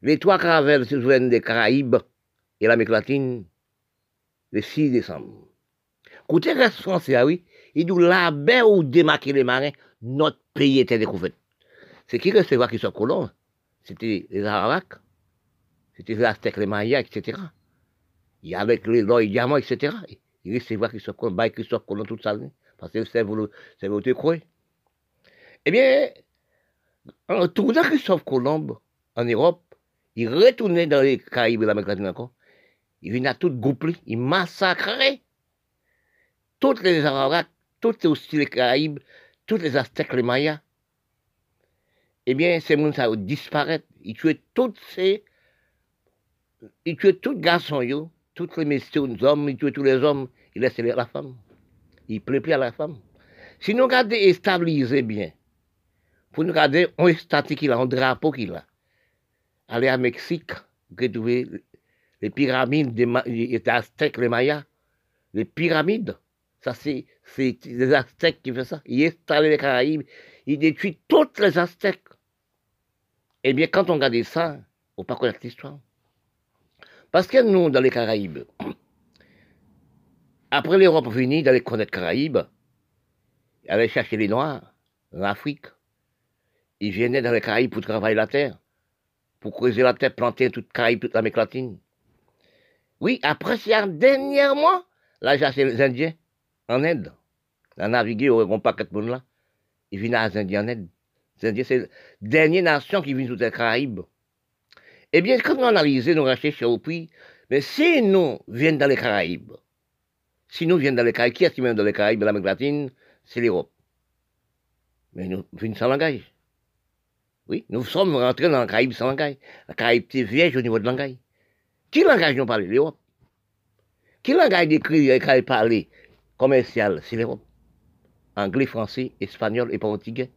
Les trois caravelles se joignent des Caraïbes et l'Amérique latine le 6 décembre. Écoutez, reste français, ah oui, il dit là-bas où démarquer les marins, notre pays était découvert. C'est qui recevoir qui soit colons? C'était les Arawaks, c'était les Aztèques, les Mayas, etc. Avait avec les l'or et diamants, etc. Il recevoir qui soit colons, bah, qui soit colons toute sa parce que c'est vous, vous croyez. Eh bien, en tournant Christophe Colomb en Europe, il retournait dans les Caraïbes et l'Amérique latine encore. Il venait à tout grouper, il massacrait toutes les Arawaks, toutes les, Caraïbes, toutes les Aztèques, les Mayas. Eh bien, ces gens ça disparaître. Ils tuaient tous ces. Ils tuaient tous les garçons, tous les messieurs, les hommes, ils tuaient tous les hommes, ils laissaient la femme. Ils plaît plus à la femme. Si nous regardons et stabiliser bien, pour nous regarder un statut qu'il a, un drapeau qu'il a, aller à Mexique, retrouver les pyramides des, Aztèques, les Mayas, les pyramides, ça c'est les Aztèques qui font ça. Ils installent les Caraïbes, ils détruisent toutes les Aztèques. Eh bien, quand on regarde ça, on ne pas connaître l'histoire. Parce que nous, dans les Caraïbes, (clears throat) après l'Europe venue d'aller connaître les Caraïbes, aller chercher les Noirs en Afrique. Ils venaient dans les Caraïbes pour travailler la terre, pour creuser la terre, planter toute Caraïbe, toute l'Amérique latine. Oui, après, dernièrement, là, j'ai les Indiens en Inde. La naviguer au pas de là. Ils viennent à les Indiens en Inde. Les Indiens, c'est la dernière nation qui vient sur les Caraïbes. Eh bien, quand nous analysons, nous recherchons au puits, mais si nous venons dans les Caraïbes, si nous venons dans les Caraïbes, qui est-ce qui vient dans les Caraïbes, l'Amérique latine? C'est l'Europe. Mais nous venons sans langage. Oui, nous sommes rentrés dans les Caraïbes sans langage. La Caraïbe est vierge au niveau de langage. Qui langage nous parle L'Europe. Qui langage d'écrit et parler commercial C'est l'Europe. Anglais, français, espagnol et portugais.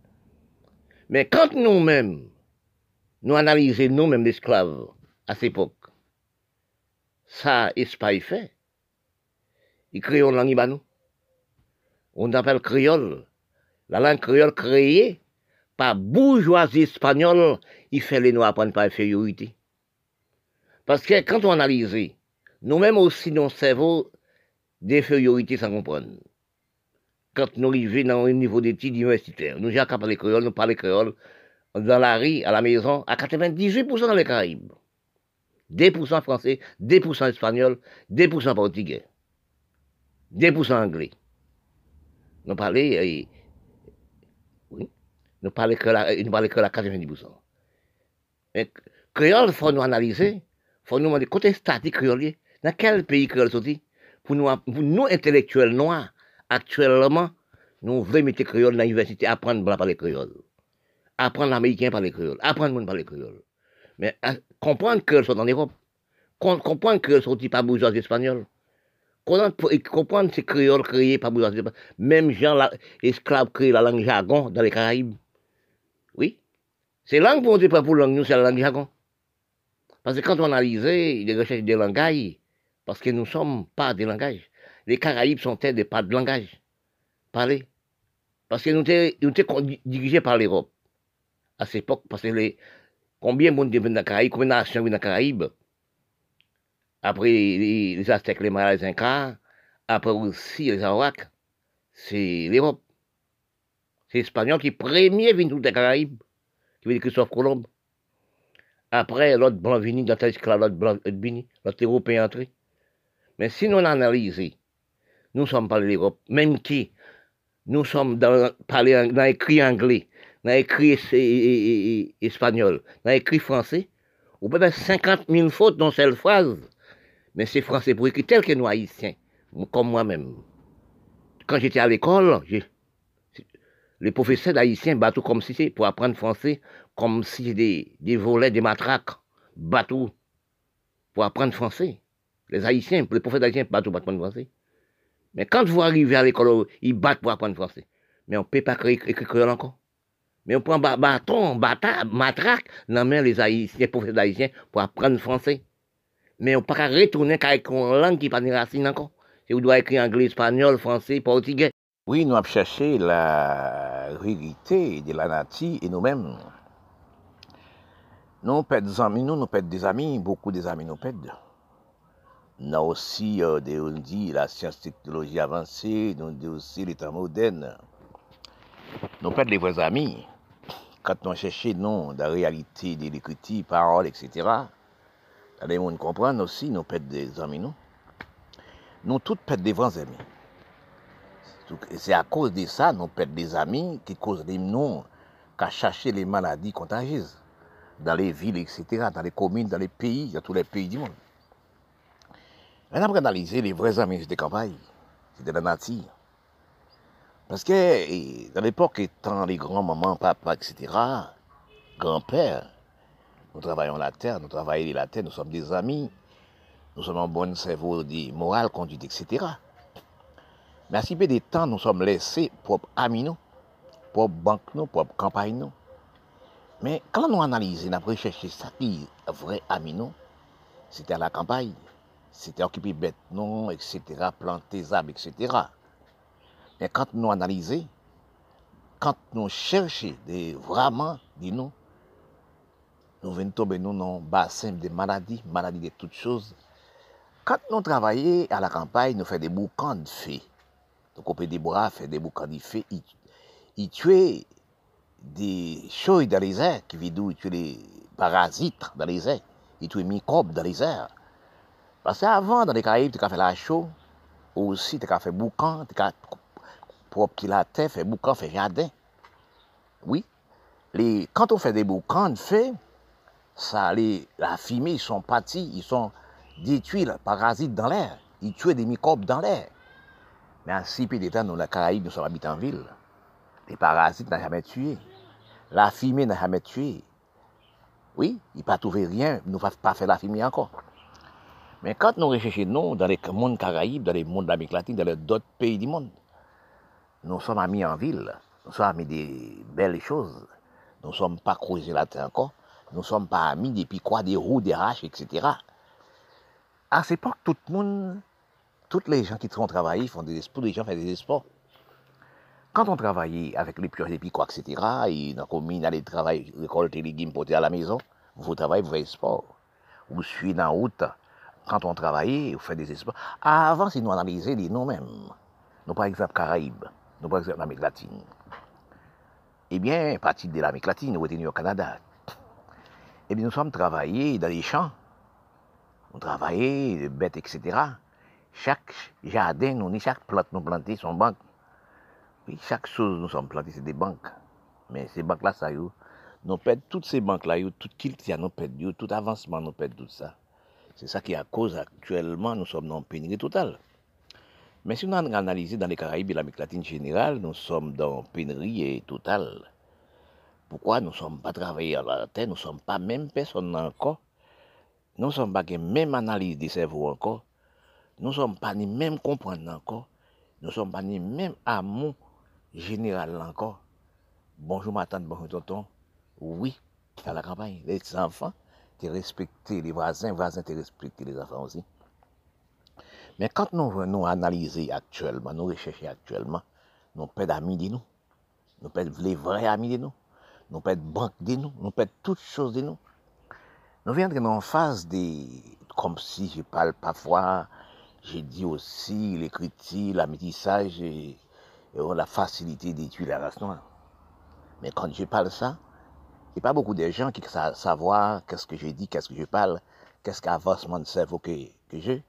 Mais quand nous-mêmes, nous analysons nous-mêmes l'esclave à cette époque, ça, Espagne fait. Ils créent une langue ibanou. On appelle créole. La langue créole créée par bourgeoisie espagnole, il fait les noirs apprendre par infériorité. Parce que quand on analyse, nous-mêmes aussi, nos cerveaux, d'infériorité sans comprendre. Quand nous arrivons dans un niveau d'études universitaires, nous avons parlé créole, nous parlons créole, dans la rue, à la maison, à 98% dans les Caraïbes. 2% français, 2% espagnol, 2% portugais. 2% anglais. Nous parlons, euh, oui, nous parlons que la, nous parlons que la 90%. Mais créole, il faut nous analyser, faut nous demander côté statique créole, dans quel pays créole sorti? Pour nous, pour nous intellectuels noirs, actuellement, nous voulons mettre créole dans l'université, apprendre à parler créole. Apprendre l'américain à parler créole, apprendre à parler créole. Mais à, comprendre que sont en Europe, comprendre que sont pas bourgeois espagnols comprendre ces créoles créés par Même gens, esclaves créent la langue jargon dans les Caraïbes. Oui. C'est langue pour pas pour langue, nous, c'est la langue jargon. Parce que quand on analyse les recherches des langages, parce que nous ne sommes pas des langages, les Caraïbes sont des pas de langage. Parler. Parce que nous sommes dirigés par l'Europe. À cette époque, parce que les, combien de monde viennent dans les Caraïbes, combien de nations dans les Caraïbes, après les, Aztèques, les Mayas, les Incas, après aussi les Arawaks, c'est l'Europe. C'est l'Espagnol qui premier venu des Caraïbes, qui veut dire Christophe Colomb. Après, l'autre blanc venu dans l'esclave, l'autre blanc venu, l'autre Européen entré. Mais si nous analysons, nous sommes pas l'Europe, même qui, nous sommes dans, parler, dans l'écrit anglais, dans l'écrit espagnol, dans l'écrit français, on peut faire 50 000 fautes dans cette phrase. Mais c'est français pour écrire tel que nous haïtiens, comme moi-même. Quand j'étais à l'école, les professeurs haïtiens bateau comme si c'était pour apprendre français, comme si c'était des, volets, des matraques, bateau pour apprendre français. Les haïtiens, les professeurs haïtiens bateau pour apprendre français. Mais quand vous arrivez à l'école, ils battent pour apprendre français. Mais on ne peut pas écrire, créole encore. Mais on prend bâton, bata, matraque dans les mains les haïtiens, professeurs haïtiens, pour apprendre français. Mais on ne peut pas retourner avec une langue qui n'a pas de racine encore. Et on doit écrire anglais, espagnol, français, portugais. Oui, nous avons cherché la vérité de la nature et nous-mêmes. Nous perdons des amis, nous, nous perdons des amis, beaucoup des amis nous perdent. Nous avons aussi, euh, des, on dit, la science technologie avancée, nous dit aussi l'état moderne. Nous perdons les vrais amis. Quand nous cherchons, non, la réalité de l'écriture, paroles, etc., les mondes comprennent aussi, nous perdons des amis, nous. Tous perdons des vrais amis. C'est à cause de ça, nous perdons des amis qui causent des noms, qu'à chercher les maladies contagieuses dans les villes, etc., dans les communes, dans les pays, dans tous les pays du monde. Maintenant, pour analyser les vrais amis de campagne, c'est de la nature. Parce que dans l'époque, étant les grands-mamans, papa, etc., grands-pères, nous travaillons la terre, nous travaillons la terre, nous sommes des amis, nous sommes en bon cerveau, des morales, conduite, etc. Mais à si peu de temps, nous sommes laissés propres amis, nous, propres banques, nous, propres campagnes, nous. Mais quand nous analysons, nous avons recherché ça qui est vrai ami, nous, c'était à la campagne, c'était occuper bête, non, etc., planter des arbres, etc. Mais quand nous analysons, quand nous cherchons vraiment des nous, venons tomber nous dans un bassin de maladies, maladies de toutes choses. Quand nous travaillons à la campagne, nous faisons des boucans de fées. Donc on peut des bras, faire des boucans de fées. Ils tuent des choses dans les airs, qui veut dire tuent les parasites dans les airs. Ils tuent les microbes dans les airs. Parce qu'avant, dans les Caraïbes, tu as fait la chaux, aussi tu as fait boucan, tu as propre la terre, fait boucan, fait jardin. Oui. Les, quand on fait des boucans de fées, ça, les, la fumée, ils sont partis, ils sont détruits, les parasites dans l'air. Ils tuent des microbes dans l'air. Mais en si peu de temps, nous, la Caraïbe, nous sommes habitants en ville. Les parasites n'ont jamais tué. La fumée n'a jamais tué. Oui, il n'a pas trouvé rien, nous n'avons pas fait la fumée encore. Mais quand nous recherchons dans les mondes Caraïbes, dans les mondes d'Amérique latine, dans d'autres pays du monde, nous sommes amis en ville, nous sommes amis des belles choses, nous ne sommes pas creusés la terre encore, nous ne sommes pas amis des piquois, des roues, des haches, etc. À cette époque, tout le monde, tous les gens qui travailler font des sports, les gens font des sports. Quand on travaillait avec les pioches, les piquois, etc., et dans la commune, aller travailler, récolter les légumes, porter à la maison, vous travaillez, vous faites sport. Vous suivez dans la route, quand on travaillait, vous faites des sports. Avant, c'est nous analyser les nous-mêmes. Nous, par exemple, Caraïbes, nous, par exemple, l'Amérique latine. Eh bien, à partir de l'Amérique latine, nous étions au Canada? Eh bien, nous sommes travaillés dans les champs. Nous travaillons, les bêtes, etc. Chaque jardin, nous, chaque plante nous plantons, son banque. Chaque chose nous sommes plantés, c'est des banques. Mais ces banques-là, ça y est, nous perdons toutes ces banques-là, tout qu'il nous perdons, tout avancement, nous perdons tout ça. C'est ça qui est à cause actuellement, nous sommes dans une pénurie totale. Mais si on a analysé dans les Caraïbes et l'Amérique latine générale, nous sommes dans une pénurie totale. Pourquoi nous ne sommes pas travaillés à la terre, nous ne sommes pas même personne encore. Nous ne sommes pas même analyse des cerveaux encore. Nous ne sommes pas ni même comprendre encore. Nous ne sommes pas ni même amour général encore. Bonjour ma tante, bonjour tonton. Oui, à la campagne, les enfants, tu respecter les voisins, les voisins, tu respecter les enfants aussi. Mais quand nous venons analyser actuellement, nous rechercher actuellement, nous perdons amis de nous. Nous perdons les vrais amis de nous. Nous perdons banque de nous. Nous perdons toutes choses de nous. Nous viendrons en phase des. Comme si je parle parfois, j'ai dit aussi l'écriture, et, et la facilité d'étudier la race noire. Mais quand je parle ça, il n'y a pas beaucoup de gens qui savent savoir qu'est-ce que je dis, qu'est-ce que je parle, qu'est-ce qu'avancement de cerveau que, que j'ai.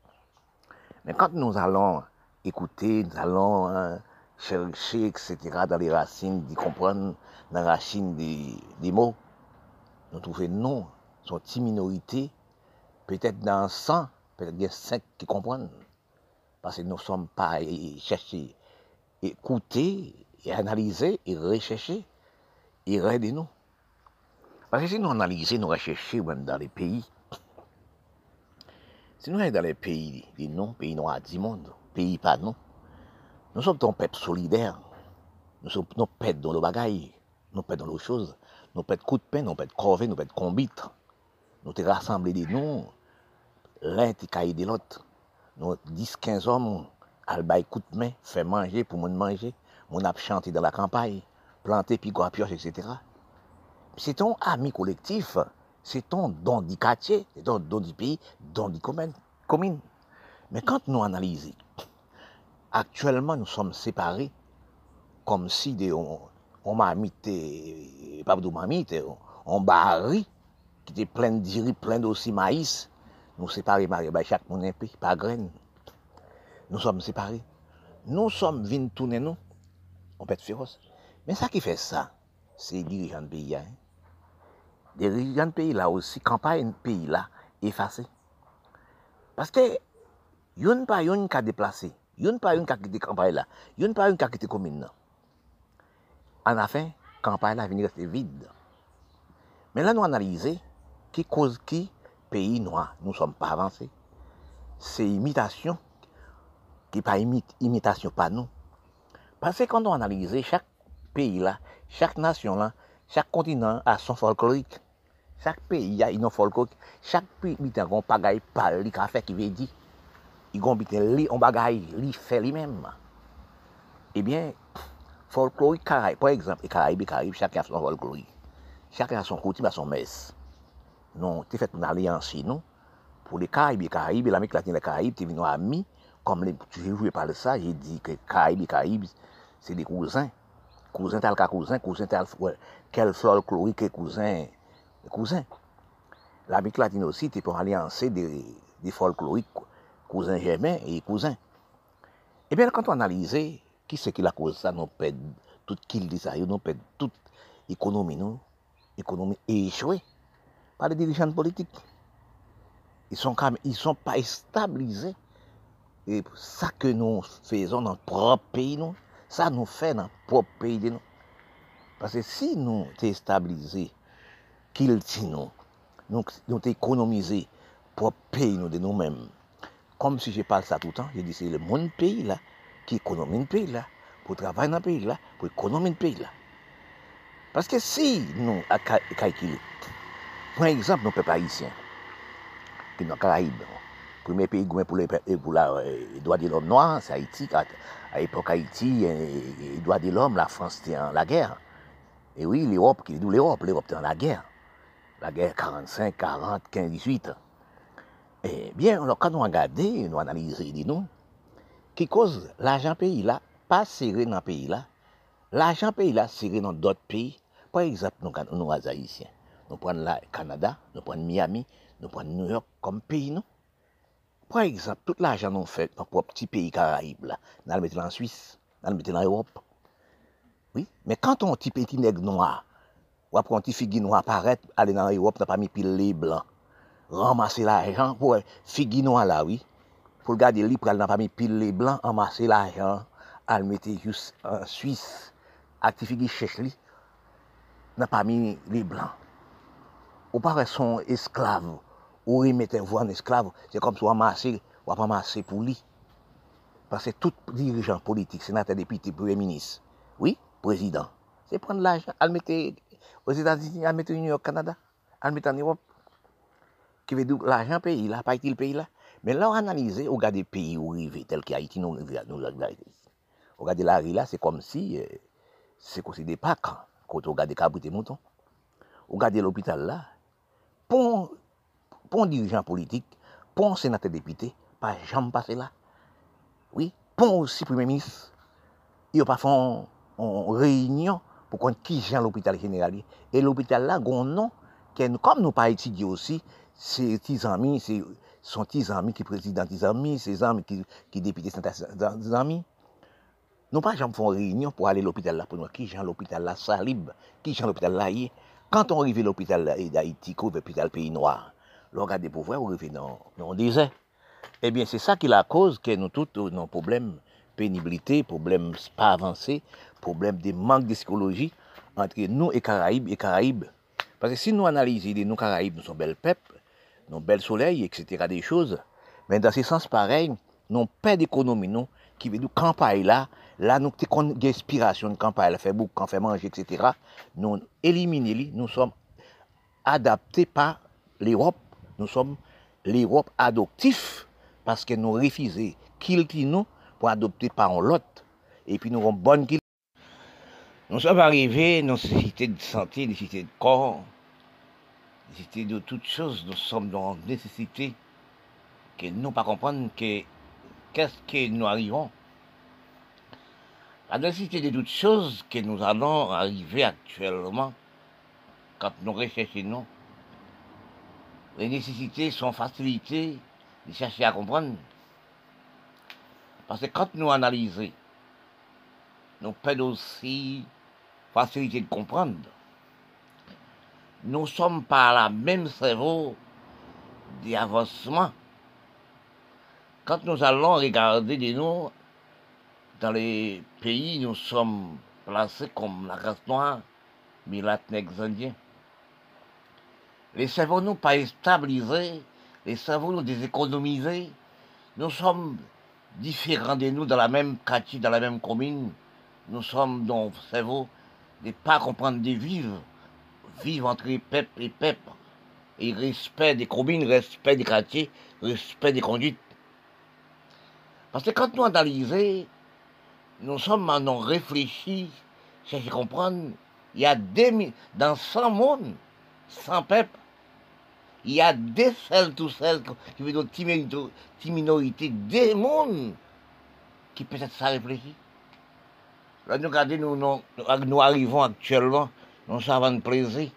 Mais quand nous allons écouter, nous allons hein, chercher, etc., dans les racines, d'y comprendre, dans les racines des, des mots, nous trouvons non, sont une minorité, peut-être dans 100, peut-être il y a 5 qui comprennent. Parce que nous ne sommes pas chercher, écouter, analyser, et rechercher, et aider nous. Parce que si nous analysons, nous recherchons même dans les pays, si nous sommes dans les pays, les non, pays noirs du monde, pays pas non, nous sommes un peuple solidaire. Nous sommes nos peuple dans le bagaille. nous perdons d'autres choses. Nous perdons coup de pain, nous perdons corvée, nous perdons combitre. Nous te rassemblés des noms, l'un caillé de l'autre. Nous 10, 15 hommes, al bay coup de main, fait manger pour moun manger. Mon a chanté dans la campagne, planté puis pioche, etc. C'est ton ami collectif, c'est ton don du quartier, c'est ton don du pays, don du commune. Mais quand nous analysons, actuellement nous sommes séparés comme si de, on, on mamite, pas de mamite, on barri, qui était plein de riz, plein d'aussi maïs. Nous séparés, bah, chaque monde un pays, pas graine. Nous sommes séparés. Nous sommes venus tourner nous on peut être féroce. Mais ça qui fait ça, c'est les dirigeants de pays. Hein. Les dirigeants de pays là aussi, campagne pays là, effacé. Parce que, a pas une qui a déplacé, a pas une qui a quitté campagne là, a pas une qui a commune là. En la fin, campagne là vient rester vide. Mais là, nous analysons qui cause qui pays noir, nous ne sommes pas avancés. C'est imitation, qui pas imitation, pas nous. Parce que quand on analyse chaque pays là, chaque nation là, chaque continent a son folklorique. Chaque pays a une folklorique. Chaque pays a un bagaille par li fait qui veut dire. Il a un bagaille, li fait lui-même. Eh bien, folklorique Caraïbe, par exemple, les Caraïbes, Caraïbes, chacun a son folklorique. Chacun a son coutume, a son messe. Non, tu fait une alliance nous. Pour les Caraïbes, les Caraïbes, l'Amérique latine, les Caraïbes, tu es venu amis. Comme j'ai joué par ça, j'ai dit que Caraïbes, les Caraïbes, c'est des cousins. Cousin tel qu'un cousin, cousin tel quel folklorique cousin, cousin. L'Amérique latine aussi, tu peux alliancer des, des folkloriques, cousins germains et cousins. Eh bien, quand on analyse qui c'est qui la cause ça, nous perdons tout qu'il dit nous perdons toute l'économie, nous, l'économie échouée par les dirigeants politiques. Ils sont quand ils sont pas stabilisés. Et ça que nous faisons dans notre propre pays, nous, ça nous fait dans notre propre pays nous. Parce que si nous sommes stabilisés, qu'il nous, nous nous économisé pour pays nous de nous-mêmes. Comme si je parle ça tout le temps, je dis c'est le monde pays là qui économise le pays là, pour travailler dans le pays là, pour économiser le pays là. Parce que si nous calculons, par exemple, nos peuples haïtiens, qui sont dans les Caraïbes, premier pays pour les droits de l'homme noir, c'est Haïti. À l'époque Haïti, les droits de l'homme, la France était en la guerre. Et oui, l'Europe, d'où l'Europe, l'Europe était en la guerre. La guerre 45, 40, 15, 18. Eh bien, alors, quand nous regardons, nous analysons, nous, qui cause l'argent pays là, pas serré dans le pays là, l'argent pays là, serré dans d'autres pays. Par exemple, nous, nous, Haïtiens, nous prenons le Canada, nous prenons Miami, nous prenons New York comme pays, nous. Par exemple, tout l'argent nous fait dans notre petit pays Caraïbes, là, nous le mettre en Suisse, nous le mettre en Europe. Oui, mais quand on petit petit nègre noir, ou après un petit figue noir apparaître, aller dans l'Europe, n'a pas mis pile les blancs, ramasser l'argent pour figue noir là, oui, pour garder libre, elle n'a pas mis pile les blancs, ramasser l'argent, elle mettre juste en Suisse, actifier cherche lui, n'a pas mis les blancs. Ou pas son esclave ou remet un vou an esklave, se kom sou amase, wap amase pou li. Pase tout dirijan politik, senatè depite, premier minis, oui, prezident, se pren l'ajan, al mette, os Etats-Unis, al mette New York, Kanada, al mette an Europe, ki ve dou l'ajan peyi la, pa iti l'peyi la. Men la ou analize, ou gade peyi ou rive, tel ki Haiti nou rive, nou lak Ou gade la ri la, se kom si, euh, se konsi de pak, koto ou gade kabute mouton. Ou gade l'opital la, pon un dirigeant politique, pour un sénateur député, pas jamais passé là. Oui, pour aussi premier ministre, il a pas fait une, réunion pour qu'on qui gère l'hôpital général. Et l'hôpital là, un nom, comme nous pas étudié aussi, c'est petits amis, c'est son petits amis qui président des amis, ses amis qui, qui député des amis. Nous pas jamais une réunion pour aller à l'hôpital là, pour nous qui gère l'hôpital là, Salib, qui gère l'hôpital là. Quand on arrive à l'hôpital d'Haïti, l'hôpital pays noir, le regard des on revient dans, on disait. Eh bien, c'est ça qui est la cause que nous tous nos problèmes pénibilité, problèmes pas avancés, problèmes de manque de psychologie entre nous et Caraïbes et Caraïbes. Parce que si nous analysons nous Caraïbes, nous sommes belles peuples, nous belles soleils, etc. des choses, mais dans ce sens pareil, nous pas d'économie, nous, qui veut nous campagne là, Là, nous avons une inspiration elle fait beaucoup, quand fait manger, etc. Nous éliminons, nous sommes adaptés par l'Europe. Nous sommes l'Europe adoptif parce que nous refusons qu'il nous pour adopter par l'autre. Et puis nous avons bonne qu'il. Nous sommes arrivés dans une nécessité de santé, une de corps, une de toutes choses. Nous sommes dans une nécessité que nous ne pas comprendre que qu'est-ce que nous arrivons. La nécessité de toutes choses que nous allons arriver actuellement quand nous recherchons. Les nécessités sont facilitées de chercher à comprendre. Parce que quand nous analysons, nous perdons aussi facilité de comprendre. Nous sommes par la même cerveau d'avancement. Quand nous allons regarder de nous, dans les pays, nous sommes placés comme la race noire, mais indiens. Les cerveaux nous pas stabilisés, les cerveaux nous déséconomisés. Nous sommes différents de nous dans la même quartier, dans la même commune. Nous sommes dans le cerveau de pas comprendre de vivre, vivre entre peuple et peuple. Et respect des communes, respect des quartiers, respect des conduites. Parce que quand nous analysons, nous sommes maintenant réfléchis, chercher à comprendre, il y a des, dans 100 mondes, 100 peuples, il y a des seuls, tout seuls, qui veulent une minorité, des mondes qui peut-être ça réfléchit. Là, nous nous, nous, arrivons actuellement, nous savons de plaisir,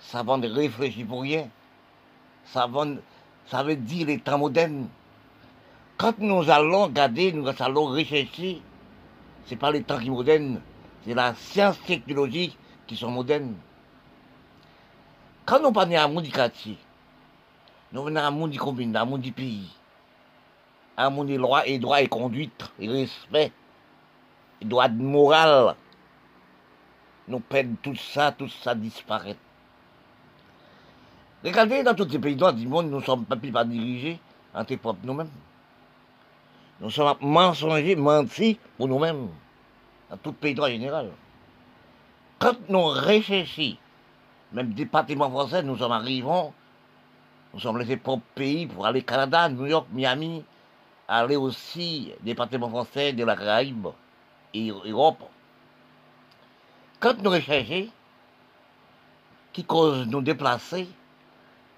savons de réfléchir pour rien, ça veut dire les temps modernes. Quand nous allons regarder, nous allons rechercher, ce n'est pas les temps qui modernes, c'est la science technologique qui sont modernes. Quand nous parlons à du quartier, nous venons à monde du commune, à monde du pays, à monde des lois et droits et conduite, et respect, et droits de morale. Nous perdons tout ça, tout ça disparaît. Regardez dans tous les pays du monde, nous ne sommes pas plus dirigés entre propres nous-mêmes. Nous sommes mensongers, mentis pour nous-mêmes, dans tout pays droit général. Quand nous réfléchissons même département français, nous sommes arrivés, nous sommes laissés propres pays pour aller au Canada, New York, Miami, aller aussi département français de la Caraïbe et Europe. Quand nous recherchons, qui cause nous déplacer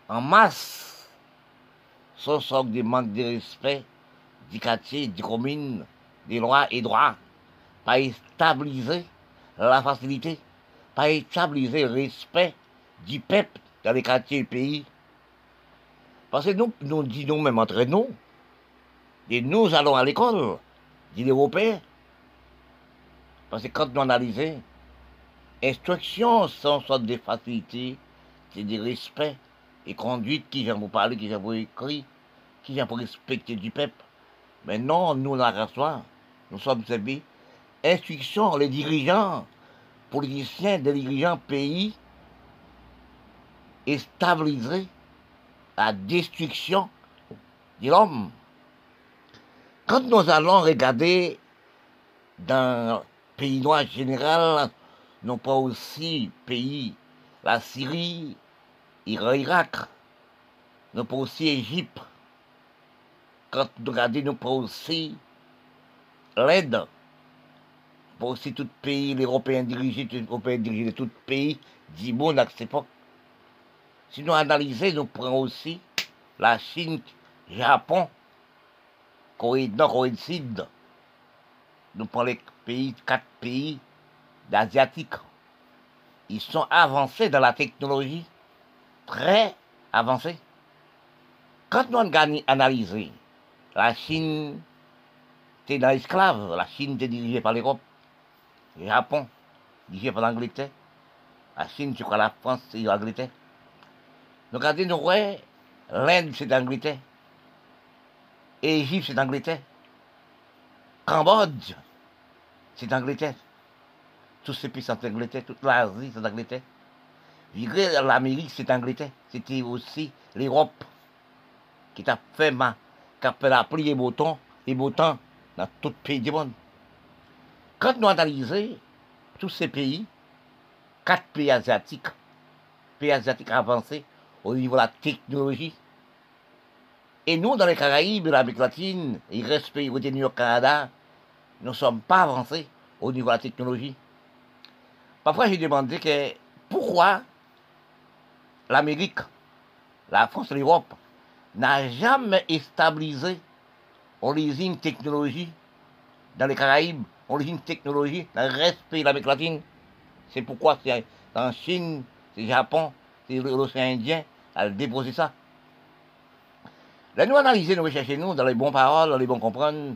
en masse, ce sont des manques de respect du quartier, du commune, des lois et droits, pas stabiliser la facilité, pas stabiliser le respect du peuple dans les quartiers du pays. Parce que nous, nous disons même entre nous, et nous allons à l'école, dit l'Européen. Parce que quand nous analysons, instruction sont sorte de facilité, c'est des respect et conduite qui vient vous parler, qui vient vous écrire, qui vient pour respecter du peuple. Mais non, nous, la race nous sommes servis. Instruction, les dirigeants, politiciens, des dirigeants pays, et stabiliser la destruction de l'homme. Quand nous allons regarder dans le pays noir général, non pas aussi pays, la Syrie, l'Irak, non pas aussi Égypte, quand nous regardons, nous pas aussi l'Inde, pas aussi tout pays, dirigés, les Européens dirigés de tout pays du monde à cette époque. Si nous analysons, nous prenons aussi la Chine, Japon, Corée Nord, Corée Sud. Nous prenons les pays, quatre pays d'Asiatiques. Ils sont avancés dans la technologie, très avancés. Quand nous analysons, la Chine était dans l'esclave, la Chine était dirigée par l'Europe, le Japon dirigé par l'Angleterre, la Chine, je crois, la France et l'Angleterre. Nous regardons, nous voyons, l'Inde, c'est d'Angleterre. Égypte, c'est d'Angleterre. Cambodge, c'est d'Angleterre. Tous ces pays sont d'Angleterre, toute l'Asie, c'est d'Angleterre. L'Amérique, c'est d'Angleterre. C'était aussi l'Europe qui t'a fait ma, qui a fait la pluie et beau temps, temps dans tout le pays du monde. Quand nous analysons tous ces pays, quatre pays asiatiques, pays asiatiques avancés au niveau de la technologie, et nous, dans les Caraïbes, l'Amérique latine, et le reste pays retenu au Canada, nous ne sommes pas avancés au niveau de la technologie. Parfois, j'ai demandé que pourquoi l'Amérique, la France l'Europe n'a jamais stabilisé l'origine technologie dans les Caraïbes, l'origine technologie dans le pays de l'Amérique latine. C'est pourquoi c'est en Chine, c'est Japon, c'est l'océan Indien à déposer ça. Là, nous analyser, nous rechercher nous dans les bonnes paroles, dans les bons comprendre,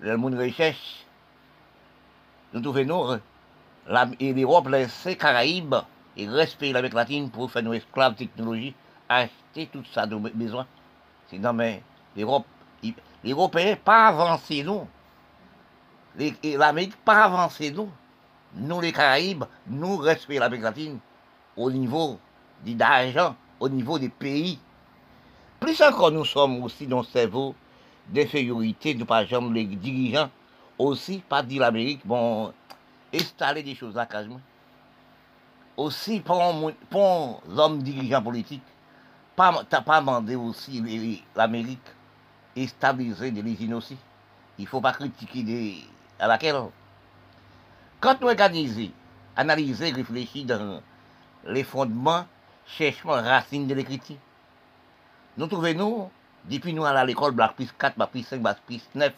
le monde recherche. Nous trouvons nous, l'Europe les Caraïbes et respecter l'Amérique latine pour faire nos esclaves technologie, acheter tout ça de besoin. Sinon, mais l'Europe, les Européens pas avancé nous. L'Amérique pas avancé nous. Nous, les Caraïbes, nous respectons l'Amérique latine au niveau d'argent, au niveau des pays. Plus encore, nous sommes aussi dans le cerveau d'infériorité, pas jamais les dirigeants, aussi, pas dire l'Amérique, bon, installer des choses là, quasiment. Aussi, pour, pour l'homme dirigeant politique, pas, t'as pas demandé aussi l'Amérique stabiliser des usines aussi. Il faut pas critiquer des, à laquelle. Quand nous organisons, analyser, réfléchir dans les fondements, cherchons racines de l'écriture, nous trouvons, nous, depuis nous à l'école, Black plus 4, Black plus 5, Black plus 9,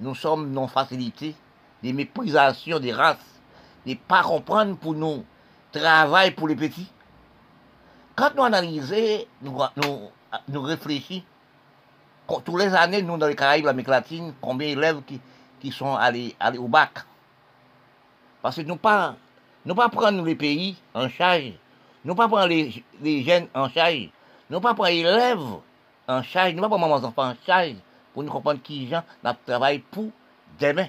nous sommes non facilités, des méprisations des races, des pas comprendre pour nous, travail pour les petits. Quand nous analysons, nous, nous, nous réfléchissons, tous les années, nous, dans les Caraïbes, l'Amérique latine, combien d'élèves qui, qui sont allés, allés au bac? Parce que nous pas, nous pas prendre les pays en charge, nous pas prendre les, les jeunes en charge, nous pas prendre les élèves en charge, nous pas prendre nos enfants en charge pour nous comprendre qui gens travaillent pour demain.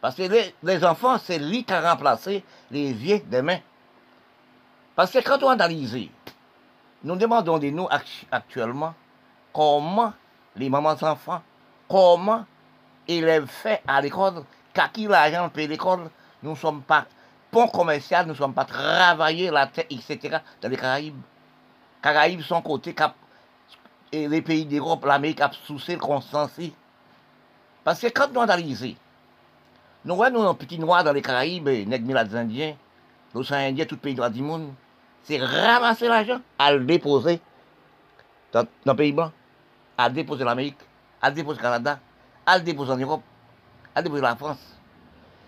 Parce que les, les enfants, c'est lui qui a remplacé les vieux demain. Parce que quand on analyse, nous demandons de nous actuellement comment les mamans enfants, comment élèves fait à l'école, qu'à qui l'argent paye l'école, nous ne sommes pas pont commercial, nous ne sommes pas travailler la terre, etc. dans les Caraïbes. Caraïbes sont côté cap, et les pays d'Europe, l'Amérique a souci le consensus. Parce que quand nous analysons, nous voyons un petit noir dans les Caraïbes, les Indiens, l'océan Indien, tout pays droit du monde, c'est ramasser l'argent, à le déposer dans, dans le pays blanc, à le déposer en Amérique, à le déposer au Canada, à le déposer en Europe, à le déposer en France.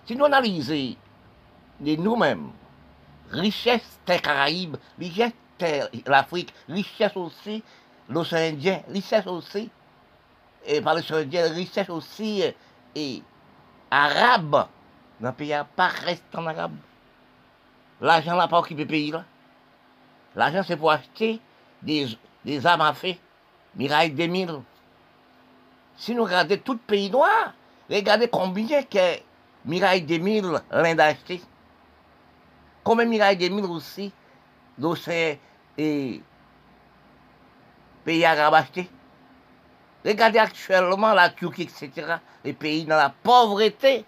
Si nous analysons de nous-mêmes, richesse des Caraïbes, richesse de l'Afrique, richesse aussi l'océan Indien, richesse aussi, et par l'océan Indien, richesse aussi et arabe, dans le pays, pas reste en arabe. L'argent n'a pas occupé le pays là. L'argent, c'est pour acheter des, des armes à feu. Miraille 2000. Si nous regardons tout le pays noir, regardez combien que Miraille 2000 l'Inde acheté. Miraille 2000 aussi, l'océan et pays arabes acheté. Regardez actuellement la Turquie, etc., les pays dans la pauvreté.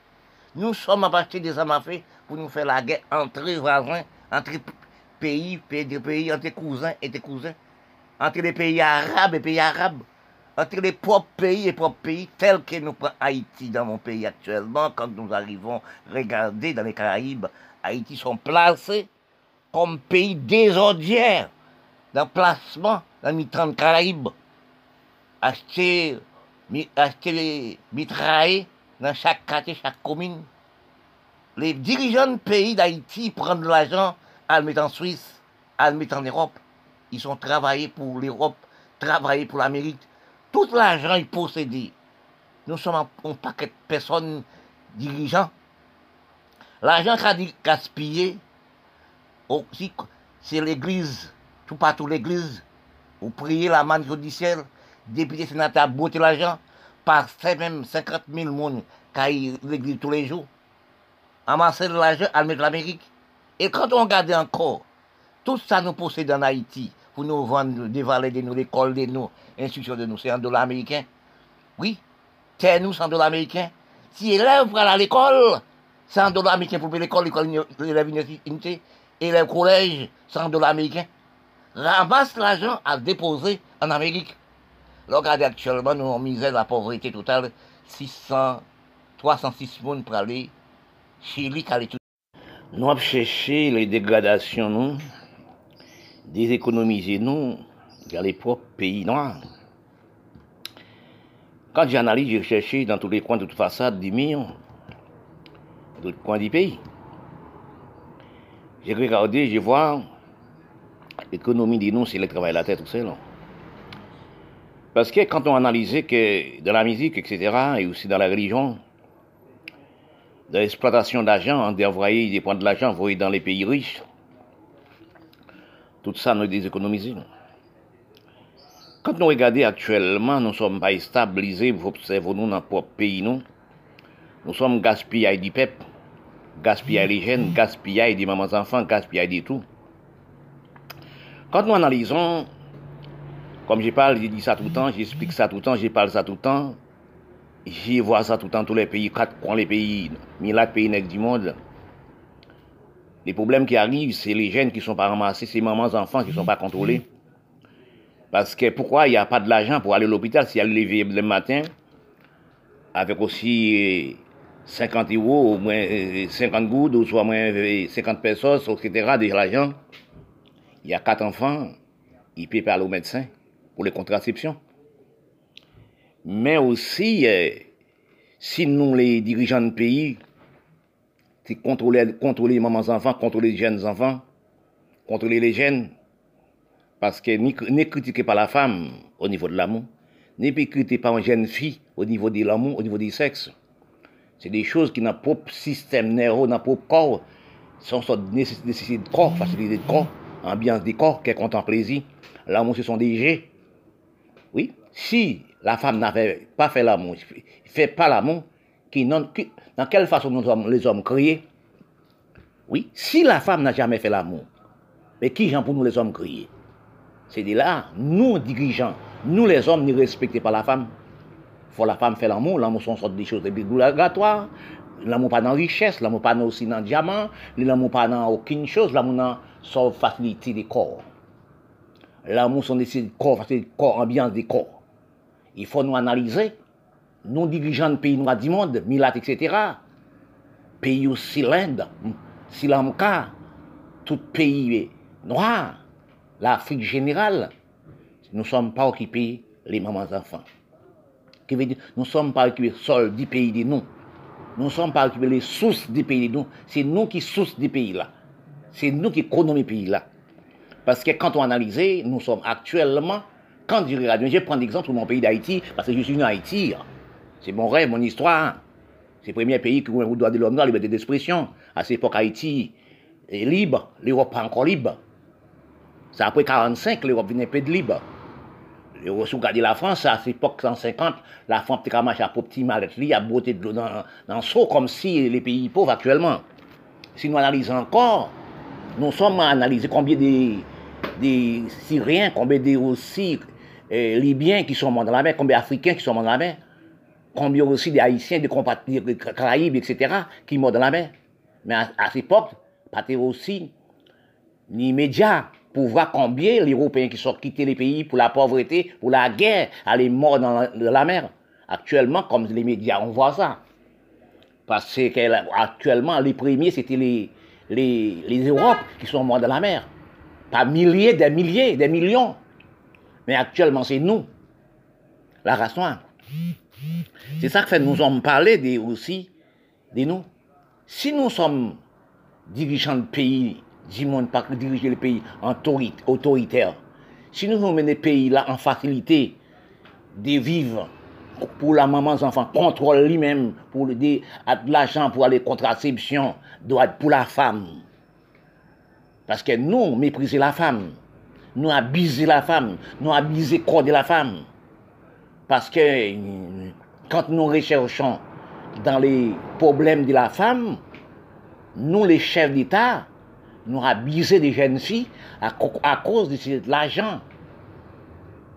Nous sommes à acheter des armes à feu pour nous faire la guerre entre voisins, entre pays, pays, pays entre cousins et des cousins, entre les pays arabes et pays arabes, entre les propres pays et propres pays, tels que nous prenons Haïti dans mon pays actuellement, quand nous arrivons regarder dans les Caraïbes, Haïti sont placés comme pays désordinaire dans placement dans les 30 Caraïbes. Acheter, les mitrailles dans chaque quartier, chaque commune. Les dirigeants de pays d'Haïti prennent de l'argent à le mettre en Suisse, à le mettre en Europe. Ils ont travaillé pour l'Europe, travaillé pour l'Amérique. Tout l'argent est possédé. Nous sommes un, paquet de personnes dirigeants. L'argent gaspillé, aussi, c'est l'église, tout partout l'église. Vous priez la manne judiciaire, député sénateur beauté l'argent, par même 50 000 personnes qui l'église tous les jours. Amasser l'argent à mettre l'Amérique. Et quand on regarde encore, tout ça nous possède en Haïti, pour nous vendre des de nous, l'école de nous, l'instruction de nous, c'est un dollar américain. Oui, c'est nous, c'est un dollar américain. Si élève aller à l'école, 100 dollars américains pour payer l'école, l'école de l'université, et le collège, 100 dollars américains. Ramasse l'argent à déposer en Amérique. Regardez actuellement, nous avons misé la pauvreté totale, 600, 306 personnes pour aller Chili, tout. Nous avons cherché les dégradations, nous, déséconomiser nous vers les propres pays noirs. Quand j'analyse, j'ai cherché dans tous les coins de toute façade du millions, d'autres coins du pays. J'ai regardé, je vois, l'économie des nous, c'est le travail de la tête, tout ça. Parce que quand on analysait que dans la musique, etc., et aussi dans la religion, dans l'exploitation d'argent, on envoyer des points de l'argent envoyés dans les pays riches, tout ça nous déséconomisé. Quand nous regardons actuellement, nous ne sommes pas stabilisés, vous observez nous dans notre pays, nous. Nous sommes gaspillés du peuple, gaspillés les jeunes, gaspillés des mamans enfants, gaspillés de tout. Quand nous analysons, comme je parle, je dis ça tout le temps, j'explique ça tout le temps, je parle ça tout le temps, je vois ça tout le temps, tous les pays, quatre les pays, mille pays du monde. Les problèmes qui arrivent, c'est les jeunes qui ne sont pas ramassés, c'est les mamans enfants qui ne sont pas contrôlés. Parce que pourquoi il n'y a pas de l'argent pour aller à l'hôpital si elle lever le matin avec aussi 50 euh, euros, moins 50 euh, gouttes, ou moins 50 euh, pesos, etc., de l'argent. Il y a quatre enfants, il pas aller au médecin pour les contraceptions. Mais aussi, si nous, les dirigeants de pays, contrôler les mamans enfants, contrôler les jeunes enfants, contrôler les jeunes. Parce que ne critiquez pas la femme au niveau de l'amour, ne critiquez pas une jeune fille au niveau de l'amour, au niveau du sexe. C'est des choses qui n'ont pas système nerveux, n'ont pas corps, sont sortes nécessité de corps, facilité de corps, ambiance des corps, qui content plaisir. L'amour, ce sont des jets. Oui. Si la femme n'avait pas fait l'amour, ne fait pas l'amour, qui, dans quelle façon nous sommes les hommes créés Oui, si la femme n'a jamais fait l'amour, mais qui j'en pour nous les hommes créés C'est de là, nous dirigeants, nous les hommes ne respectons pas la femme. Faut la femme faire l'amour, l'amour sont sortes des choses obligatoires, l'amour pas dans richesse, l'amour pas dans aussi dans diamant, l'amour pas dans aucune chose, l'amour dans sa facilité des corps. L'amour sont des corps, facilité des corps, ambiance des corps. Il faut nous analyser nous dirigeants de pays noirs du monde, Milat, etc., pays aussi l'Inde, Sri Lanka, tout pays noir, l'Afrique générale, nous ne sommes pas occupés les mamans enfants. Qui veut dire, nous ne sommes pas occupés seuls du pays de nous. Nous ne sommes pas occupés les sources du pays de nous. C'est nous qui sources du pays là. C'est nous qui économisons le pays là. Parce que quand on analyse, nous sommes actuellement, quand je prends l'exemple de mon pays d'Haïti, parce que je suis venu à Haïti. C'est mon rêve, mon histoire. C'est le premier pays qui a le droit de l'homme, la liberté d'expression. À cette époque, Haïti est libre, l'Europe pas encore libre. C'est après 45 l'Europe vient un peu de libre. Si vous regardez la France, à cette époque 150, la France a marché à petit mallette, à beauté de l'eau dans, dans le seau, comme si les pays pauvres actuellement. Si nous analysons encore, nous sommes à analyser combien de, Syriens, combien de Libyens qui sont morts dans la mer, combien d'Africains qui sont morts dans la mer combien aussi des Haïtiens, des compatriotes des Caraïbes, etc., meurent dans la mer. Mais à, cette époque, pas aussi ni médias pour voir combien les Européens qui sont quittés les pays pour la pauvreté, pour la guerre, allaient morts dans la, mer. Actuellement, comme les médias, on voit ça. Parce que actuellement, les premiers, c'était les, les, les Europes qui sont morts dans la mer. Pas milliers, des milliers, des millions. Mais actuellement, c'est nous, la race. C'est ça que nous sommes parlé aussi de nous. Si nous sommes dirigeants de pays, du monde, pas diriger le pays en autoritaire, si nous sommes les pays là en facilité de vivre pour la maman enfants, contrôle lui-même, pour de l'argent pour les contraceptions, pour la femme. Parce que nous méprisons la femme, nous abusons la femme, nous abusons le corps de la femme. Parce que quand nous recherchons dans les problèmes de la femme, nous, les chefs d'État, nous abusons des jeunes filles à, cause de, l'argent.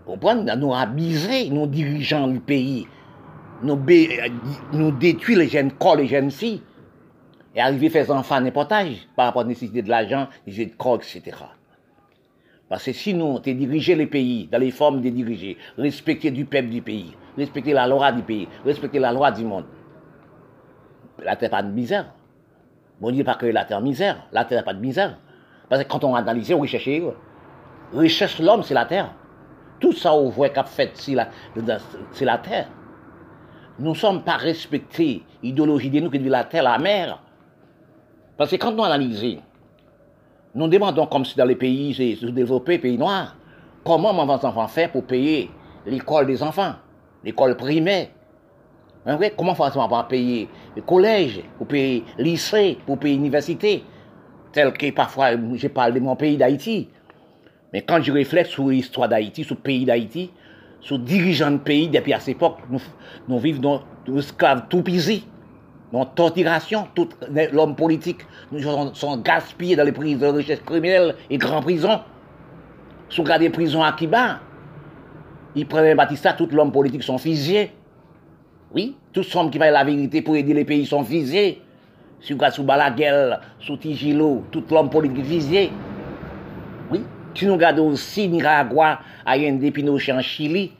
Vous comprenez Nous abusons, nous dirigeants du pays. Nous, nous détruisons les jeunes corps, les jeunes filles. Et arriver à faire enfants n'importe par rapport à la nécessité de l'argent, de corps, etc. Parce que sinon, tu diriger les pays, dans les formes de diriger, respecter du peuple du pays, respecter la loi du pays, respecter la loi du monde. La terre pas de misère. Bon Dieu pas que la terre misère, la terre pas de misère. Parce que quand on analyse, on recherche, recherche l'homme, c'est la terre. Tout ça, on voit qu'a fait, c'est la, la terre. Nous ne sommes pas respectés, idéologie de nous qui dit la terre, la mer. Parce que quand nous analysons, nous demandons comme si dans les pays sous-développés, pays noirs, comment mon enfants faire pour payer l'école des enfants, l'école primaire. Hein, comment on payer le collège, pour payer lycée, pour payer l'université, tel que parfois je parle de mon pays d'Haïti. Mais quand je réfléchis sur l'histoire d'Haïti, sur le pays d'Haïti, sur dirigeants de pays depuis à cette époque, nous, vivons dans l'esclave tout pisé dans torturation, tout l'homme politique, nous sont, gaspillés dans les prisons de richesse criminelle et grandes prisons. Sous des prisons à Kiba, ils prennent Batista, tout l'homme politique sont fusillés. Oui, tous hommes qui parlent la vérité pour aider les pays sont fusillés. Sous sous Balaguel, sous Tigilo, tout l'homme politique fusillé. Oui, si nous regardons aussi Nicaragua, Allende, Pinochet en Chili,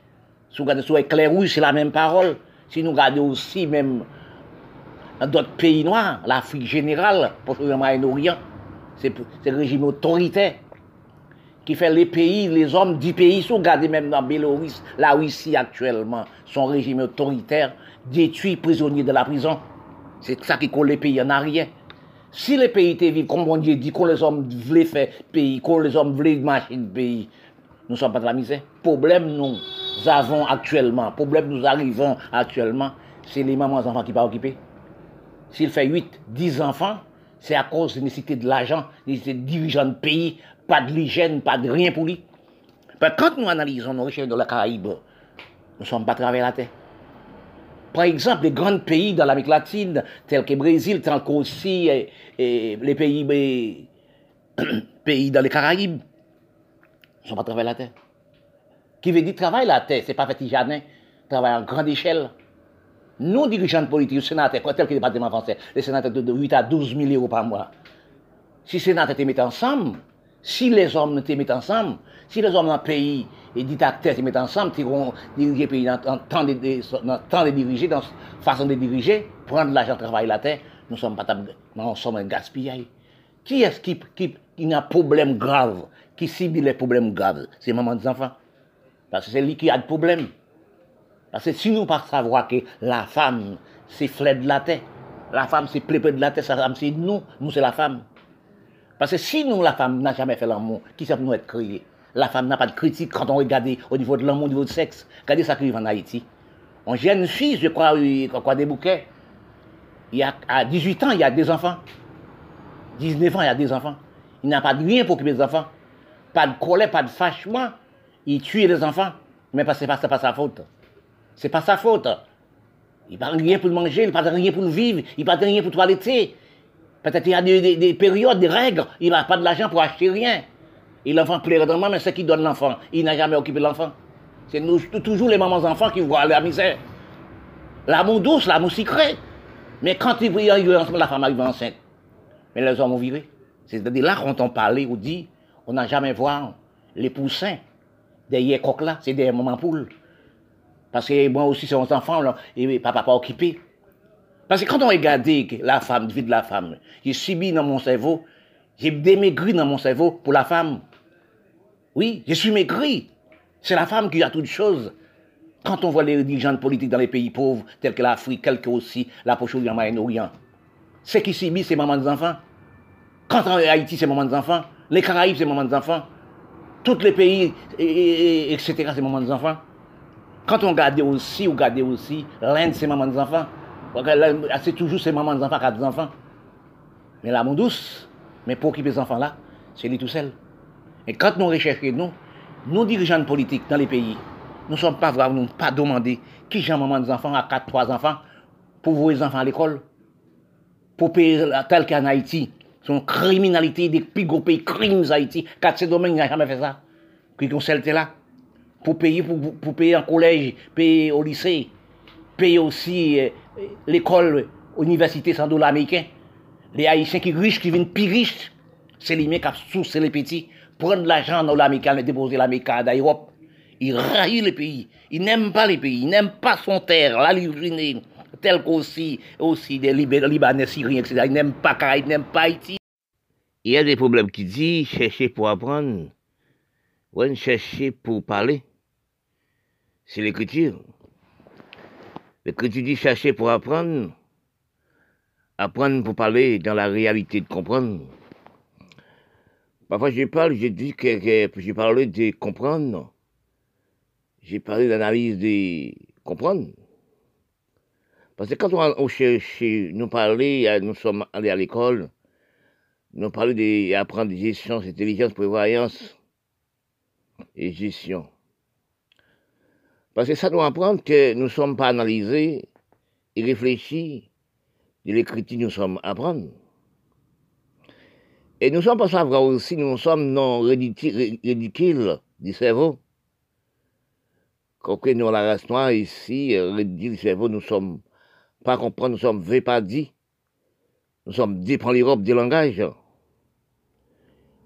si nous regardons sur Éclair Rouge, c'est la même parole. Si nous regardons aussi même d'autres pays noirs, l'Afrique générale, pour le Moyen-Orient, c'est le régime autoritaire qui fait les pays, les hommes du pays, sont gardés même dans Bélorusse, la Russie actuellement, son régime autoritaire, détruit prisonniers de la prison. C'est ça qui colle les pays en arrière. Si les pays étaient vivants, comme on dit, dit que les hommes voulaient faire pays, que les hommes voulaient marcher le pays, nous ne sommes pas de la misère. Problème nous avons actuellement, problème nous arrivons actuellement, c'est les mamans et enfants qui pas occupés. S'il fait 8, 10 enfants, c'est à cause de nécessité de l'argent, de nécessité de dirigeants de pays, pas de l'hygiène, pas de rien pour lui. quand nous analysons nos richesses de la Caraïbe, nous ne sommes pas travers la terre. Par exemple, les grands pays dans l'Amérique latine, tels que le Brésil, tels qu'aussi les pays, (coughs) pays dans les Caraïbes, ne sont pas travers la terre. Qui veut dire travailler la terre, c'est pas petit jardin, travail à grande échelle. Nous, dirigeants politiques, le sénateur, tel que le département français, les sénateurs de 8 à 12 000 euros par mois. Si sénateurs te mettent ensemble, si les hommes te mettent ensemble, si les hommes dans le pays et dictateurs te mettent ensemble, ils vont diriger le pays dans le de, dans la façon de diriger, prendre l'argent, travailler la terre, nous sommes pas nous sommes un gaspillage. Qui est-ce qui, a un problème grave, qui subit les problèmes graves? C'est maman des enfants. Parce que c'est lui qui a des problèmes. Parce que si nous pas savoir que la femme, c'est fleur de la terre, la femme, c'est plépé de la terre, c'est nous, nous, c'est la femme. Parce que si nous, la femme, n'a jamais fait l'amour, qui ça nous être créé La femme n'a pas de critique quand on regarde au niveau de l'amour, au niveau du sexe. Regardez ça qui arrive en Haïti. On jeune fille, je crois, quoi des bouquets. A, à 18 ans, il y a des enfants. 19 ans, il y a des enfants. Il n'a pas de rien pour occuper les enfants. Pas de colère, pas de fâchement. Il tue les enfants. Mais ce n'est pas, pas sa faute. C'est pas sa faute. Il n'a rien pour manger, il n'a pas rien pour vivre, il n'a pas rien pour toiletter. Peut-être qu'il y a des, périodes, des règles, il n'a pas de l'argent pour acheter rien. Et l'enfant pleure dans mais c'est qui donne l'enfant? Il n'a jamais occupé l'enfant. C'est toujours les mamans enfants qui voient la misère. L'amour douce, l'amour secret. Mais quand il la femme arrive enceinte. Mais les hommes ont viré. C'est-à-dire là, quand on parlait, on dit, on n'a jamais vu les poussins derrière coq là, c'est des mamans poules. Parce que moi aussi, c'est mon enfant, et papa pas occupé. Parce que quand on regarde la femme, vie de la femme, j'ai subi dans mon cerveau, j'ai démaigri dans mon cerveau pour la femme. Oui, je suis maigri. C'est la femme qui a toutes choses. Quand on voit les dirigeants politiques dans les pays pauvres, tels que l'Afrique, tels que aussi la Poche-Orient, Moyen-Orient, c'est qui subit, c'est maman des enfants. Quand est Haïti, c'est maman des enfants. Les Caraïbes, c'est maman des enfants. Tous les pays, etc., c'est maman des enfants. Quand on regarde aussi, on regarde aussi, l'Inde, c'est maman des enfants. C'est toujours ces mamans des enfants des enfants. Mais l'amour douce, mais pour occuper ces enfants-là, c'est lui tout seul. Et quand nous recherchons, nous, nous dirigeants politiques dans les pays, nous ne sommes pas vraiment, nous pas demander qui j'ai maman des enfants à 4, 3 enfants pour voir les enfants à l'école. Pour payer tel qu'en Haïti. Une criminalité des plus gros pays, crimes Haïti. Quatre ces domaines, n'a jamais fait ça. Qui ont là pour payer, pour, payer un collège, payer au lycée, payer aussi euh, l'école, université sans dollars américains. Les Haïtiens qui riches, qui viennent plus riches, c'est les mêmes qui sourcent les petits, prendre l'argent dans l'Amérique, et déposer l'Amérique en Europe. Ils raillent les pays. Ils n'aiment pas les pays. Ils n'aiment pas son terre, la Libye, tel qu'aussi aussi des Libanais, Syriens, etc. Ils n'aiment pas Caraïbes, n'aiment pas Haïti. Il y a des problèmes qui disent chercher pour apprendre, ou chercher pour parler. C'est l'écriture. L'écriture dit chercher pour apprendre, apprendre pour parler dans la réalité de comprendre. Parfois, je parle, je dis que, j'ai parlé de comprendre. J'ai parlé d'analyse de comprendre. Parce que quand on, on cherche, nous parler, nous sommes allés à l'école, nous parlé d'apprendre des gestion, intelligence, prévoyance et gestion. Parce que ça doit apprendre que nous ne sommes pas analysés et réfléchis de l'écriture nous sommes apprendre. Et nous sommes pas savoir aussi, nous sommes non ridicules du cerveau. Quand nous, la race noire ici, ridicule du cerveau, nous sommes pas comprendre, nous sommes pas dit. Nous sommes dépend l'Europe du langage.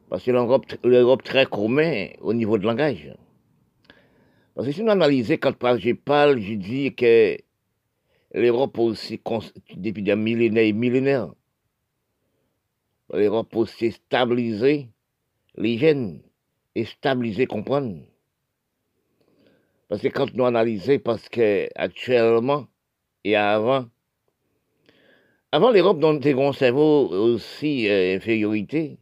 Parce que l'Europe très commun au niveau de langage. Parce que si nous analysons, quand je parle, je dis que l'Europe aussi, depuis des millénaires et millénaires, l'Europe aussi stabiliser les gènes et stabiliser, comprendre. Parce que quand nous analysons, parce que actuellement et avant, avant l'Europe, dans un cerveau aussi euh, infériorité,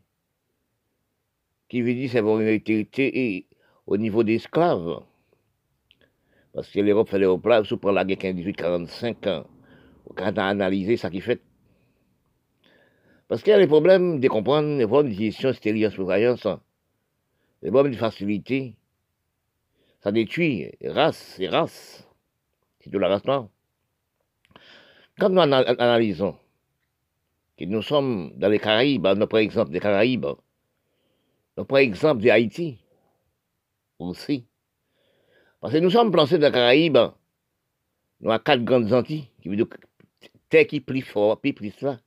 qui veut dire sévérité au niveau des esclaves. Parce que l'Europe fait au plat, sous la guerre 1845, ans, quand on a analysé ça qui fait. Parce qu'il y a les problèmes de comprendre, les problèmes de gestion, stérile, surveillance, les problèmes de facilité. Ça détruit race et race. C'est de la race noire. Quand nous analysons que nous sommes dans les Caraïbes, on prend exemple des Caraïbes, prend exemple de Haïti aussi. Parce que nous sommes placés dans les Caraïbes, nous avons quatre grandes Antilles, qui veut dire terre qui plus fort, plus plus là.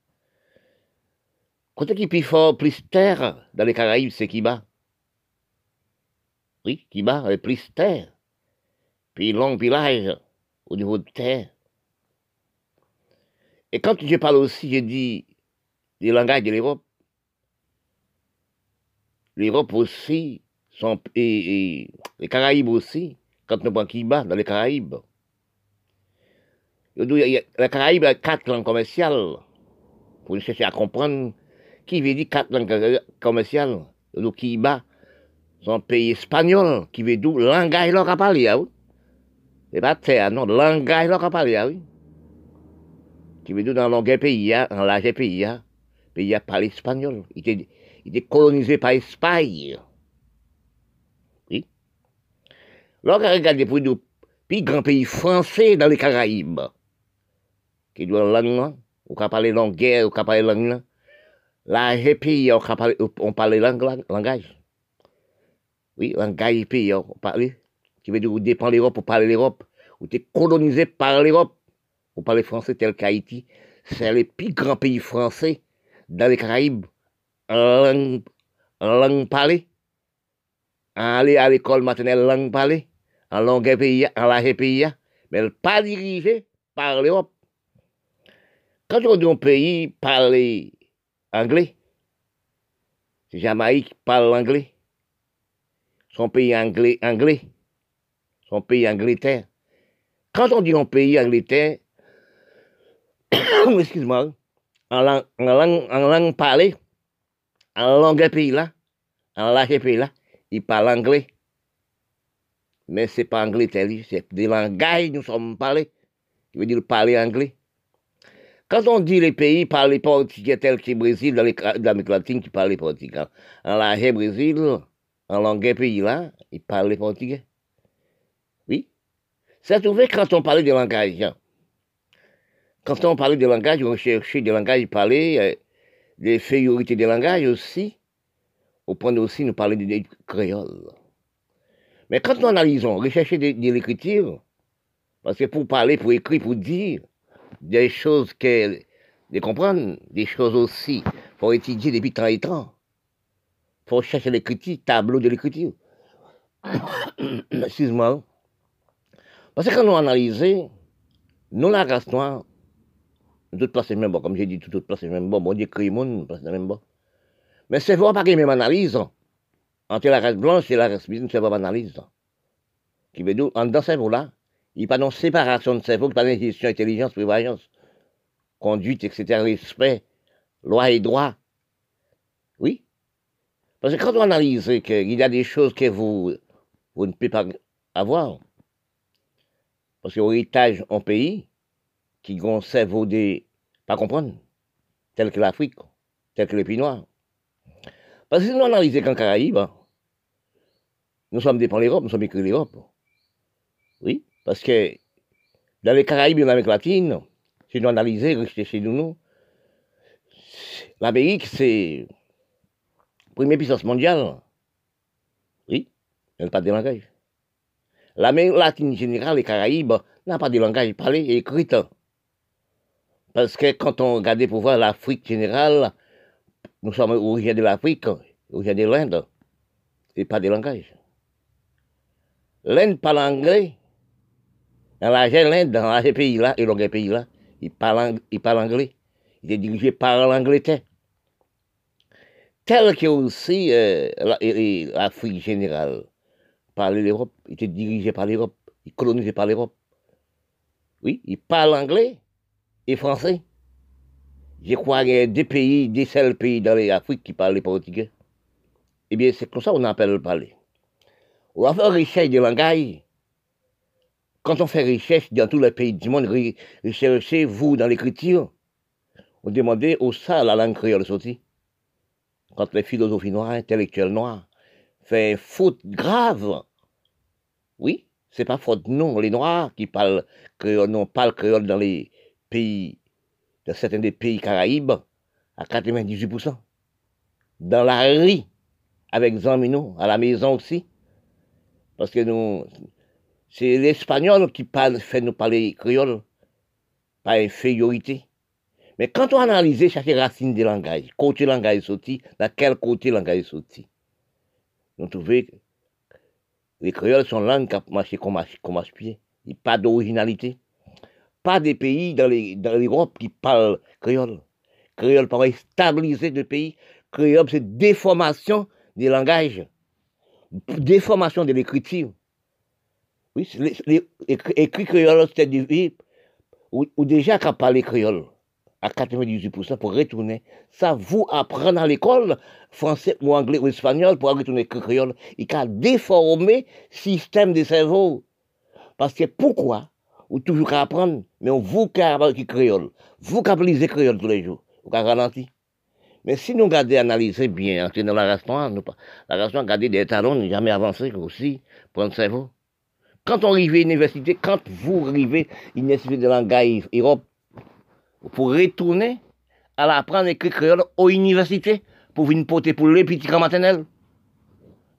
Côté qui plus fort, plus terre dans les Caraïbes, c'est qui bat. Oui, qui bat, plus terre. Puis long, puis au niveau de terre. Et quand je parle aussi, je dis des langages de l'Europe. L'Europe aussi, et, les Caraïbes aussi, quand nous prenons bat dans les Caraïbes. Les Caraïbes a quatre langues commerciales. Pour chercher à comprendre qui veut dire quatre langues commerciales. Le Kiba, c'est un pays espagnol qui veut dire leur à parler. C'est pas terre, non, leur à parler. Qui veut dire dans le pays, dans l'âge pays, pays a parlé espagnol. Il était colonisé par l'Espagne. Oui. Lorsqu'on regarde pour nous, puis grand pays français dans les Caraïbes, qui doit langue, ou qui parle langue guerre, ou qui parle langue, là, les pays, on parle, on parle langue, langage. Oui, langage pays, on parle, qui veut dire, vous dépend l'Europe, pour parler l'Europe, ou t'es colonisé par l'Europe, vous parlez français tel qu'Haïti, c'est le plus grand pays français dans les Caraïbes, en langue, en langue parlée. Aller à l'école maternelle, langue parlée, en langue pays, en langue pays, mais pas dirigé par l'Europe. Quand on dit un pays parle anglais, Jamaïque parle anglais. Son pays anglais, anglais. Son pays Angleterre. Quand on dit un pays Angleterre, (coughs) excuse-moi, en langue, en en langue parlée, en langue pays là, en langue pays là, il parle anglais. Mais c'est pas anglais tel, c'est des langages nous sommes parlés, qui veut dire parler anglais? Quand on dit les pays parlent portugais tel que le Brésil, dans l'Amérique latine, qui parle portugais. En langue Brésil, en langue pays là, il parle portugais. Oui. C'est trouvé quand on parlait de langage. Hein. Quand on parlait de langage, on cherchait des langages parlés, euh, des fériorités des langages aussi. Au point aussi, nous parler de créole. Mais quand nous analysons, rechercher de, de l'écriture, parce que pour parler, pour écrire, pour dire des choses que de comprendre des choses aussi. faut étudier depuis temps et temps. faut chercher l'écriture, tableau de l'écriture. (coughs) Excuse-moi. Parce que quand nous analysons, nous, la race noire, toute place même bon, comme j'ai dit, toute place même bon, bon Dieu crée monde, place même bon. Mais c'est vrai pas ait même analyse entre la race blanche et la race blanche, c'est pas analyse. Qui veut dire, en dans ce cerveau-là, il n'y a pas de séparation de cerveau, pas gestion, intelligence, prévoyance, conduite, etc., respect, loi et droit. Oui. Parce que quand on analyse qu'il y a des choses que vous, vous ne pouvez pas avoir, parce que héritage en pays, qui un cerveau des, pas comprendre, tel que l'Afrique, tel que les. Parce que si nous analysons qu'en Caraïbes, nous sommes dépendants de l'Europe, nous sommes écrits l'Europe. Oui, parce que dans les Caraïbes et en Amérique latine, si nous analysons, rester chez nous, l'Amérique, c'est la première puissance mondiale. Oui, elle n'a pas de langage. L'Amérique latine générale, les Caraïbes, n'a pas de langage parlé et écrit. Parce que quand on regarde pour voir l'Afrique générale, nous sommes originaires de l'Afrique, originaires de l'Inde, et pas de langage. L'Inde parle anglais. Dans l'Inde, dans ces pays-là, et dans les pays-là, ils parlent anglais. Il est dirigé par l'Angleterre. Tel que aussi euh, l'Afrique générale par l'Europe, il était dirigé par l'Europe, il colonisé par l'Europe. Oui, il parle anglais et français. Je crois qu'il y a deux pays, des seuls pays dans l'Afrique qui parlent le portugais. Eh bien, c'est comme ça qu'on appelle le parler. On va faire recherche de langage. Quand on fait recherche dans tous les pays du monde, recherchez vous dans l'écriture. On demandait au ça la langue créole sortie. Quand les philosophies noires, intellectuels noirs, fait faute grave. Oui, c'est pas faute non. Les noirs qui parlent créole, non, parlent créole dans les pays, dans certains des pays caraïbes, à 98%. Dans la rue, avec Zamino, à la maison aussi. Parce que c'est l'espagnol qui fait nous parler créole, par infériorité. Mais quand on analyse chaque racine des langages, côté langage sorti, dans quel côté langage sorti, nous trouvons que les créoles sont langues qui comme à, comme pied. Il n'y a pas d'originalité. Pas des pays dans l'Europe qui parlent créole. Créole paraît stabiliser de pays. Créole, c'est déformation des langages, déformation de l'écriture. Oui, écrit créole, c'est du ou, déjà qu'à parler créole à 98% pour retourner. Ça vous apprendre à l'école, français ou anglais ou espagnol, pour retourner créole. Il a déformé le système de cerveau. Parce que pourquoi? Ou toujours qu'à apprendre, mais on vous qui apprendre créole. Vous appelez créole tous les jours. Vous qui ralenti. Mais si nous regardons, analyser bien, entrer dans la race la race noire, garder des talons, jamais avancer aussi, le cerveau. Quand on arrive à l'université, quand vous arrivez à l'université de langage Europe, pour retourner à l'apprendre à écrire créole aux universités pour venir porter pour les petits maternels.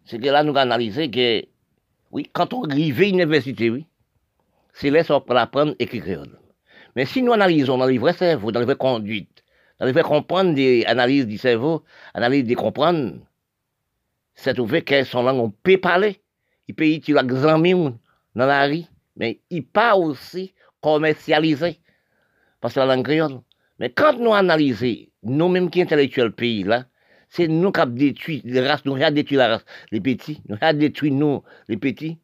C'est que là, nous analysé que, oui, quand on arrive à l'université, oui, c'est là pour apprendre à écrire créole. Mais si nous analysons dans les vrais cerveaux, dans les vraies conduites, dans les vrais comprendre des analyses du cerveau, analyse des comprendre, c'est trouvé que son langue, on peut parler. Il peut utiliser l'examen dans la rue, mais il pas aussi commercialisé parce que la langue créole. Mais quand nous analysons, nous-mêmes qui intellectuels pays là, c'est nous qui avons détruit les races, nous avons détruit la race, les petits, nous avons détruit nous, les petits.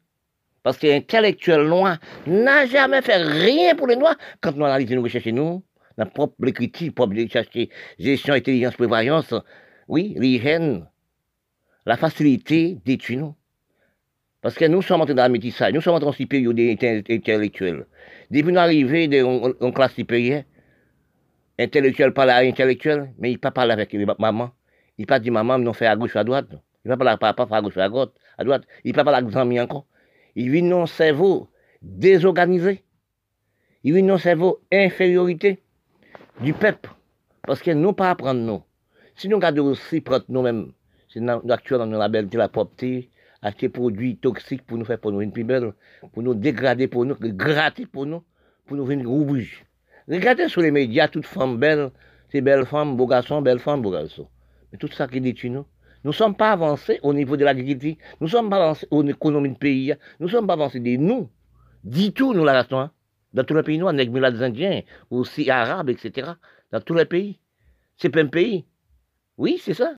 Parce que l'intellectuel noir n'a jamais fait rien pour les noirs. Quand nous analysons, nous recherchons nous, la propre écriture, propre gestion, intelligence, prévoyance, oui, l'hygiène, la facilité nous. Parce que nous sommes en train de métissage, nous sommes en train de période intellectuelle. Depuis nous arrivons en classe supérieure, intellectuel parle à intellectuel, mais il ne pas parler avec maman. Il ne pas dire maman, non fait à gauche ou à droite. Il ne pas parler à papa, à gauche à droite. À droite. Il ne pas parler avec amis encore. Il vit dans un cerveau désorganisé. Il vit dans un cerveau infériorité du peuple. Parce que nous pas apprendre nous. Si nous regardons aussi prendre nous-mêmes, c'est actuellement dans la belle la propreté, acheter produits toxiques pour nous faire pour nous une plus belle, pour nous dégrader pour nous, gratter pour nous, pour nous venir rouge. Regardez sur les médias, toutes femmes belles, c'est belles femmes, beaux garçons, belles femmes, beaux garçons. Mais tout ça qui détruit nous. Nous ne sommes pas avancés au niveau de l'agriculture. Nous ne sommes pas avancés au économie du pays. Nous ne sommes pas avancés des nous. Dis tout, nous, la restons. Hein. Dans tous les pays noirs, avec des Indiens, aussi arabes, etc. Dans tous les pays. C'est pas un pays. Oui, c'est ça.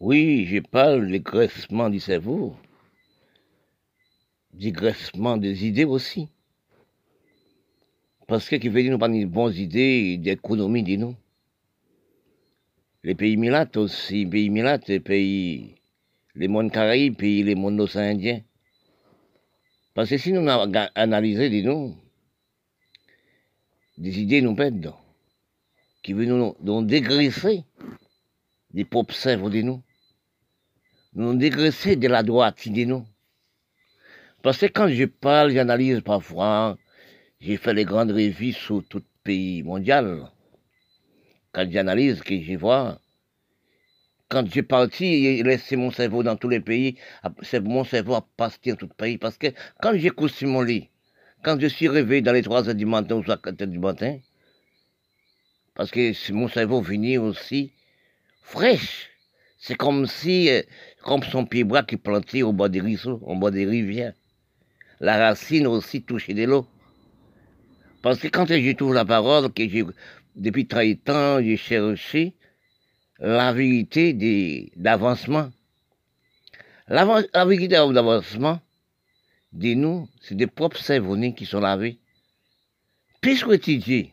Oui, je parle du graissement du cerveau, du graissement des idées aussi. Parce que qui veut nous pas de bonnes idées d'économie, dis nous. Les pays milates aussi, les pays milates, les pays, les mondes caraïbes, pays, les mondes océans indiens. Parce que si nous analysé, dis nous, des idées nous pèdent, qui veulent nous, nous dégraisser des propres cerveaux de nous nous dégraisser de la droite, dis-nous. Parce que quand je parle, j'analyse parfois, j'ai fait les grandes revues sur tout pays mondial. Quand j'analyse, que je vois, quand j'ai parti, laissé mon cerveau dans tous les pays, mon cerveau a passé dans tout pays. Parce que quand j'écoute sur mon lit, quand je suis réveillé dans les 3 heures du matin ou 4 heures du matin, parce que mon cerveau venait aussi fraîche. C'est comme si euh, comme son pied-bras qui plantait au bord des ruisseaux, au bord des rivières. La racine aussi touchait de l'eau. Parce que quand je trouve la parole, que j'ai, depuis 30 ans, j'ai cherché la vérité d'avancement. La vérité d'avancement, de nous, c'est des propres cerveaux qui sont lavés. Puisque étudier,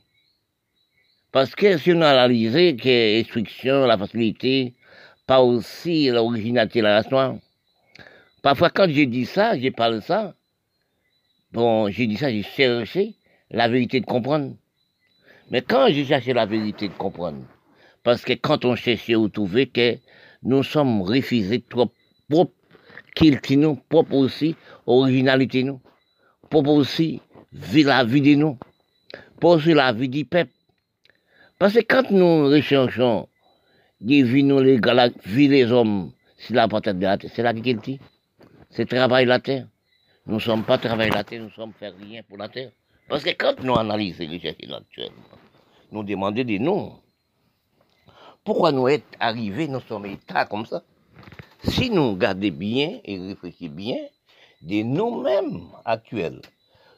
parce que si on a analysé que l'instruction, la facilité, pas aussi l'originalité la race. Parfois, quand j'ai dit ça, j'ai parlé ça, bon, j'ai dit ça, j'ai cherché la vérité de comprendre. Mais quand j'ai cherché la vérité de comprendre, parce que quand on cherchait où trouver que nous sommes refusés trop propre qu'il nous, propre aussi originalité nous, propre aussi la vie de nous, aussi la vie du peuple. Parce que quand nous recherchons vie nous les gars, vie les hommes, c'est la patate de la terre, c'est l'agriculture. C'est travail la terre. Nous ne sommes pas travailler la terre, nous sommes faire rien pour la terre. Parce que quand nous analysons les gestions actuelles, nous demandons des noms. Pourquoi nous être arrivés, nous sommes état comme ça? Si nous gardons bien et réfléchissons bien, de nous-mêmes actuels,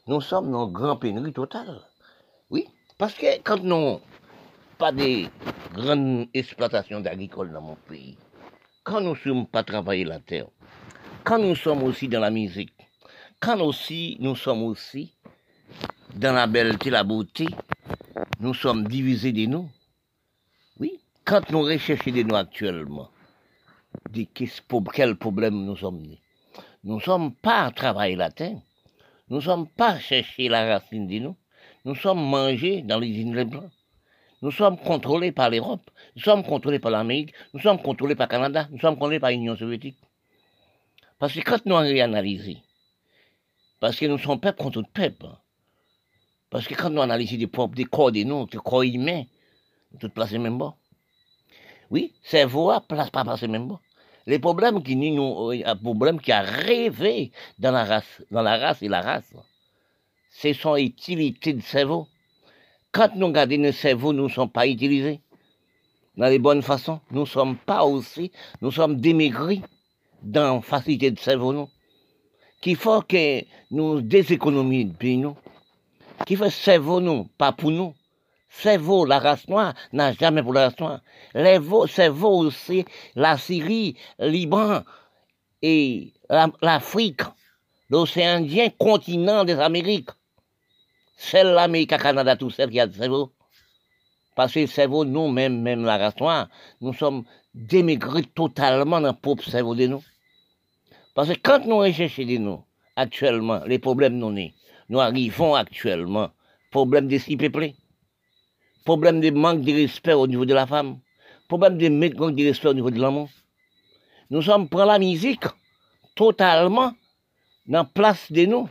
nous sommes dans une grande pénurie totale. Oui, parce que quand nous pas de grandes exploitations agricoles dans mon pays, quand nous ne sommes pas travailler la terre, quand nous sommes aussi dans la musique, quand aussi nous sommes aussi dans la belleté, la beauté, nous sommes divisés de nous. Oui, quand nous recherchons de nous actuellement, de quel problème nous sommes nés? Nous ne sommes pas à travailler la terre, nous ne sommes pas à chercher la racine de nous, nous sommes mangés dans les îles blancs. Nous sommes contrôlés par l'Europe, nous sommes contrôlés par l'Amérique, nous sommes contrôlés par le Canada, nous sommes contrôlés par l'Union soviétique. Parce que quand nous avons parce que nous sommes peuple contre peuple, parce que quand nous analysons des, propres, des corps des noms, des corps humains, nous tous placés même bas. Oui, cerveau a place pas placé même bas. Les problèmes qui nous, euh, problème qui a rêvé dans la race, dans la race et la race, c'est son utilité de cerveau. Quand nous regardons nos cerveaux, nous ne sommes pas utilisés dans les bonnes façons. Nous ne sommes pas aussi, nous sommes démaigris dans la facilité de cerveau, nous. Qu'il faut que nous déséconomisons depuis nous. Qu'il faut cerveau, nous, pas pour nous. Cerveau, la race noire, n'a jamais pour la race noire. Cerveau aussi, la Syrie, Liban et l'Afrique, l'océan Indien, continent des Amériques. Celle l'Amérique, Canada, tout celle qui a le cerveau. Parce que le cerveau, nous-mêmes, même la race noire, nous sommes démaigrés totalement dans le propre cerveau de nous. Parce que quand nous recherchons de nous, actuellement, les problèmes nous nés, nous arrivons actuellement, problème de si peuplé, problème de manque de respect au niveau de la femme, problème de manque de respect au niveau de l'amour. Nous sommes pour la musique totalement dans la place de nous.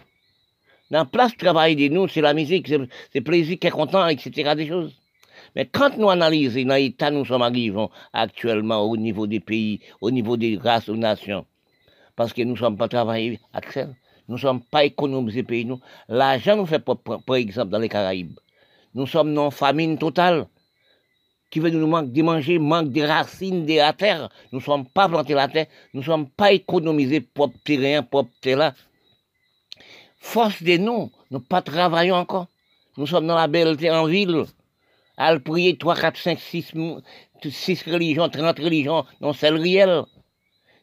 Dans la place travail de nous, c'est la musique, c'est c'est plaisir qui est content, etc. des choses. Mais quand nous analysons dans l'état nous sommes arrivés actuellement au niveau des pays, au niveau des races, aux nations, parce que nous ne sommes pas travaillés, Axel, nous ne sommes pas économisés pays, nous. L'argent nous fait, par, exemple, dans les Caraïbes. Nous sommes dans famine totale, qui veut nous manque de manger, manque de racines de la terre. Nous ne sommes pas plantés la terre, nous ne sommes pas économisés propre terrain, propre terre. Force de nous, nous pas travaillons encore. Nous sommes dans la belle terre en ville. À le prier 3, 4, 5, 6, 6 religions, 30 religions, non celle réelle.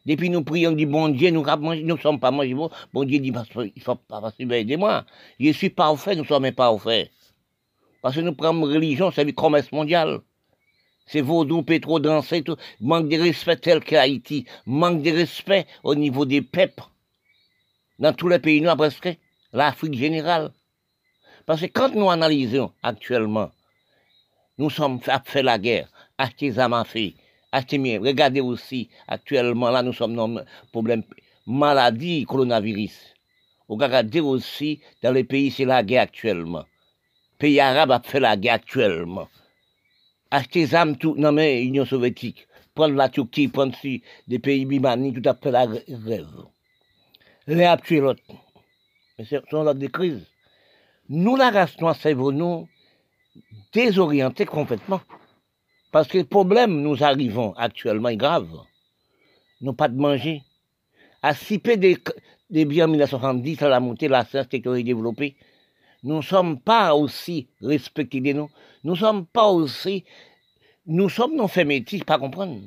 Depuis nous prions, dit bon Dieu, nous ne sommes pas mangés. Bon, Dieu dit, il faut pas parce que aidez-moi. Je suis parfait, nous sommes imparfaits. Parce que nous prenons religion, c'est le commerce mondial. C'est vaudou, pétro, danser, tout. Manque de respect tel qu'Haïti. Manque de respect au niveau des peuples. Dans tous les pays noirs presque. L'Afrique générale. Parce que quand nous analysons actuellement, nous sommes fait, fait la guerre, acheter des armes Regardez aussi, actuellement, là, nous sommes dans le problème maladie, coronavirus. Regardez aussi, dans les pays, c'est la guerre actuellement. Pays arabes a fait la guerre actuellement. Acheter des armes tout dans l'Union soviétique. Prendre la Turquie, prendre si, des pays bimani, tout à fait la grève. Les a tué l'autre. Mais c'est sont là des crises. Nous, la race noire, c'est nous désorientés complètement. Parce que le problème, nous arrivons actuellement, est grave. Nous pas de manger. À siper des, des biens en 1970, à la montée de la science, technologie développée, nous ne sommes pas aussi respectés de nous. Nous ne sommes pas aussi. Nous sommes non fait métis, pas comprendre.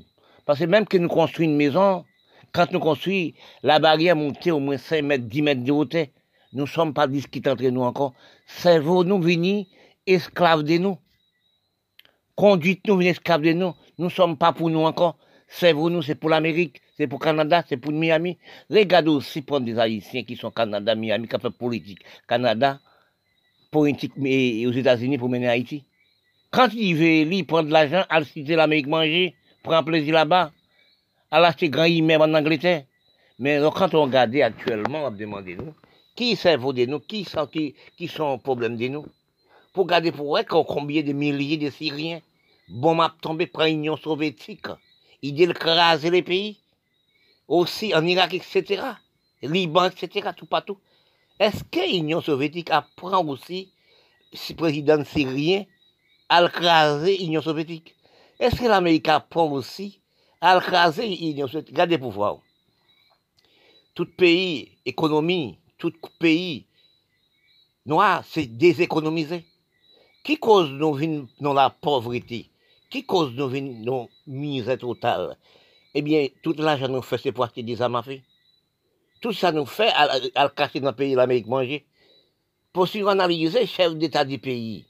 Parce que même que nous construisons une maison, quand nous construisons, la barrière montée au moins 5 mètres, 10 mètres de hauteur, nous ne sommes pas discutés entre nous encore. Cerveau nous venir esclaves de nous. Conduite nous venir esclaves de nous. Nous ne sommes pas pour nous encore. Cerveau nous, c'est pour l'Amérique, c'est pour Canada, c'est pour Miami. Regardez aussi prendre des Haïtiens qui sont Canada, Miami, qui ont fait politique. Canada, politique et aux États-Unis pour mener Haïti. Quand il veut, lui, prendre de l'argent, aller citer l'Amérique manger, prendre plaisir là-bas, aller acheter grand immeuble en Angleterre. Mais quand on regarde actuellement, on va demander nous, qui cerveau de nous, qui sont, qui, qui sont problème de nous, pour garder pour qu'on combien de milliers de Syriens, bon m'a tombé par l'Union soviétique, il écraser les pays, aussi en Irak, etc., Liban, etc., tout partout. Est-ce que l'Union soviétique apprend aussi, si président syrien, à écraser l'Union soviétique? Est-ce que l'Amérique apprend aussi à écraser l'Union soviétique? Regardez pour voir. Tout pays, économie, tout pays noir, c'est déséconomisé. Qui cause nous dans la pauvreté? Qui cause nous vînes dans la misère totale Eh bien, tout l'argent nous fait, c'est pour des armes à feu. Tout ça nous fait à, à, le casser dans le pays, l'Amérique manger. Pour suranalyser, chef d'État du pays,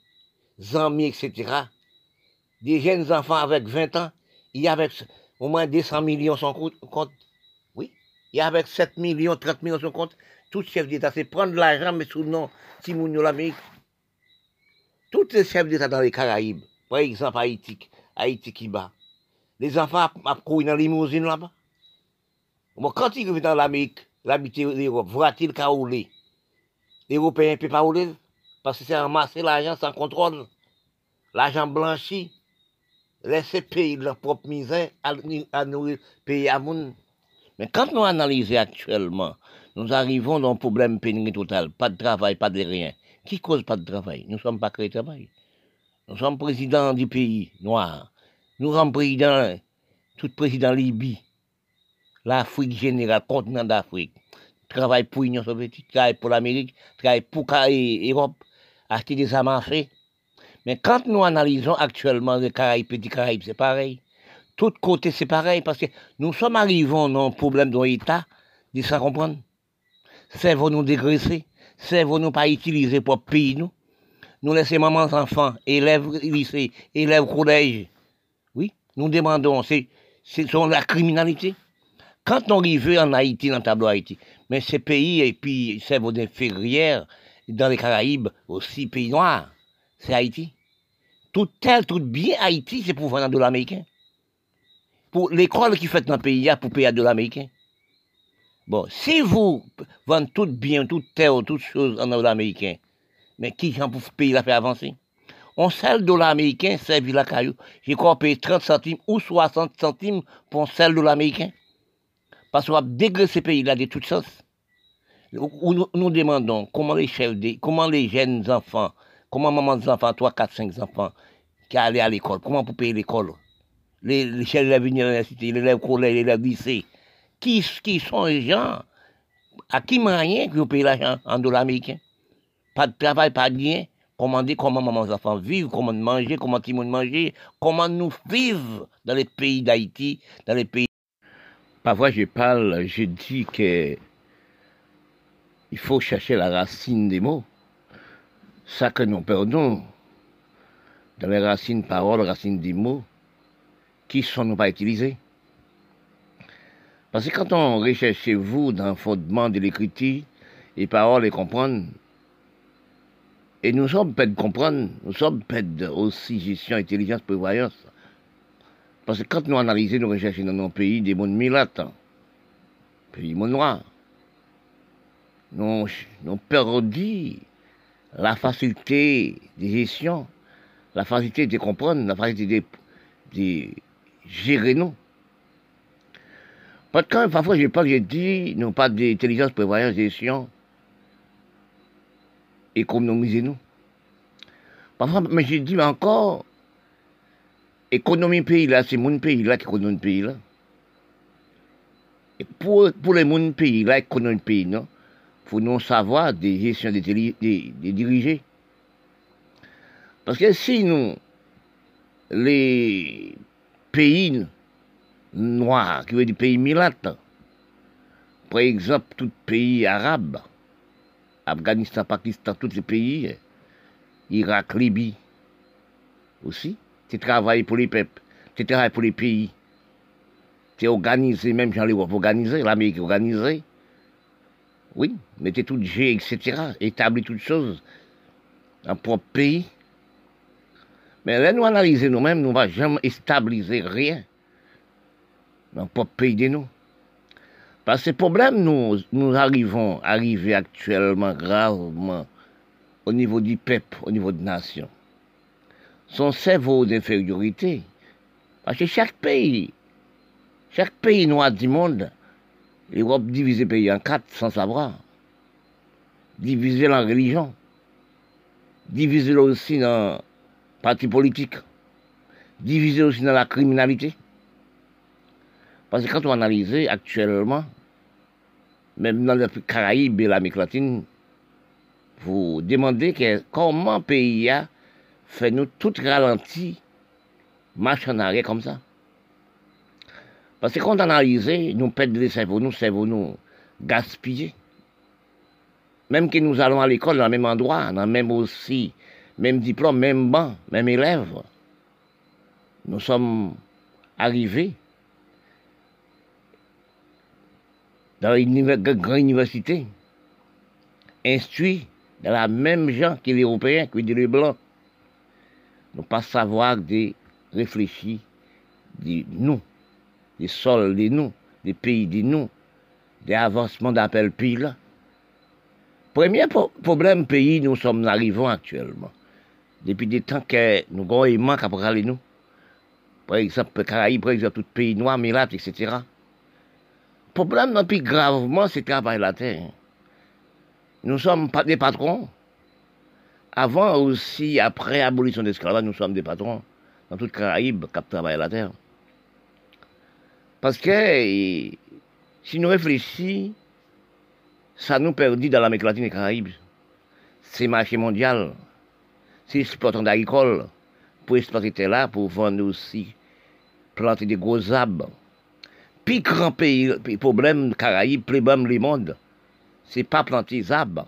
amis, etc., des jeunes enfants avec 20 ans, il y a avec au moins 200 millions son compte. Oui, il y a avec 7 millions, 30 millions son compte. Tout chef d'État, c'est prendre l'argent, mais sous le nom Timounio l'Amérique. Tous les chefs d'État dans les Caraïbes, par exemple Haïti, Haïti qui bat, les enfants couru dans les limousines là-bas. Quand ils reviennent dans l'Amérique, l'habiter l'Europe, voit-il Européens ne peuvent pas rouler parce que c'est ramasser l'argent sans contrôle. L'argent blanchi, laisser payer leur propre misère à, à nous payer à monde. Mais quand nous analysons actuellement, nous arrivons dans un problème pénurie total, pas de travail, pas de rien. Qui cause pas de travail? Nous ne sommes pas créés de travail. Nous sommes présidents du pays noir. Nous sommes présidents, tout président Libye, l'Afrique générale, continent d'Afrique. Travaille pour l'Union soviétique, travaille pour l'Amérique, travaille pour l'Europe, acheter des armes à feu. Mais quand nous analysons actuellement les Caraïbes, petits Caraïbes, c'est pareil. Tout côté, c'est pareil, parce que nous sommes arrivés dans un problème dans l'État, de ça comprendre. Cerveau nous dégraisser, cerveau nous pas utiliser pour pays nous. Nous laisser mamans enfants, élèves lycée, élèves collège. Oui, nous demandons, c'est, c'est la criminalité. Quand on arrive en Haïti, dans le tableau Haïti, mais ces pays, et puis cerveau d'inférieur, dans les Caraïbes, aussi pays noirs, c'est Haïti. Tout tel, tout bien Haïti, c'est pour venir de l'américain. Pour l'école qui fait dans le pays, pour payer de l'américain. Bon, si vous vendez tout bien, toute terre, toutes choses en américain, mais qui j'en pour payer la faire avancer? On seul dollar américain servi la caillou. J'ai quoi payer 30 centimes ou 60 centimes pour un seul dollar américain. Parce qu'on va dégraisser pays-là de toutes sortes. Nous, demandons comment les chefs, comment les jeunes enfants, comment maman des enfants, 3, 4, 5 enfants, qui allaient à l'école, comment pour payer l'école? Les, chefs de l'université, les élèves les élèves lycée, qui, qui sont les gens à qui moyen qui payer l'argent en dollars américains? Pas de travail, pas de rien. Comment dire comment maman des enfants vivent, comment manger, comment monde manger, comment nous vivre dans les pays d'Haïti, dans les pays. Parfois, je parle, je dis que il faut chercher la racine des mots. Ça que nous perdons dans les racines paroles, racines des mots, qui sont pas utilisés. Parce que quand on recherche chez vous dans le fondement de l'écriture, les paroles et comprendre, et nous sommes pas de comprendre, nous sommes pas aussi gestion, intelligence, prévoyance. Parce que quand nous analysons, nous recherchons dans nos pays des mondes milates, pays monde noirs, nous, nous perdu la facilité de gestion, la facilité de comprendre, la facilité de, gérer nous. Parce que parfois, je pas, j'ai dit, nous pas d'intelligence, prévoyance, gestion, économiser nous. Parfois, mais j'ai dit encore, économie pays là, c'est mon pays là qui économie pays là. Et pour, pour les mon pays là, économie pays, non? faut nous savoir des gestions des, des, dirigés. Parce que si nous, les pays noirs, qui veut dire pays milates, par exemple, tout pays arabe, Afghanistan, Pakistan, tous ces pays, Irak, Libye, aussi, tu travailles pour les peuples, tu travailles pour les pays, tu es organisé, même jean l'Europe organisé, l'Amérique organisée, oui, mettez tout G, etc., établit toutes choses dans propre pays. Mais là, nous analyser nous-mêmes, nous ne va jamais stabiliser rien dans le propre pays de nous. Parce que ces problèmes, nous, nous arrivons, arriver actuellement gravement au niveau du peuple, au niveau de nation. Son cerveau d'infériorité. Parce que chaque pays, chaque pays noir du monde, L'Europe le pays en quatre sans savoir. Diviser la religion. Diviser aussi dans parti politique. Diviser aussi dans la criminalité. Parce que quand on analyse actuellement, même dans les Caraïbes et l'Amérique latine, vous demandez comment un pays a fait nous tout ralenti, marche en arrière comme ça. Parce que quand on analyse, nous perdons les cerveaux, nous cerveaux nous gaspiller. Même que nous allons à l'école dans le même endroit, dans le même aussi, même diplôme, même banc, même élève, nous sommes arrivés dans une grande université, instruits dans la même genre que les Européens, que les Blancs. Nous pas savoir de réfléchir, de nous des sols de nous, des pays de nous, des avancements d'appel pile. Premier problème pays, nous sommes arrivés actuellement. Depuis des temps que nous à parler nous. Par exemple, Caraïbes, par exemple, tout pays noir, Milat, etc. Le problème le plus gravement, c'est travail la terre. Nous sommes des patrons. Avant aussi, après l'abolition de l'esclavage, nous sommes des patrons dans toute Caraïbes qui travaillent la terre. Parce que si nous réfléchissons, ça nous perdit dans l'Amérique latine et Caraïbes. C'est marché mondial. C'est exploitant d'agricole pour exploiter là, pour vendre aussi, planter des gros arbres. Puis grand pays, problème Caraïbes, problème le monde, c'est pas planter des arbres.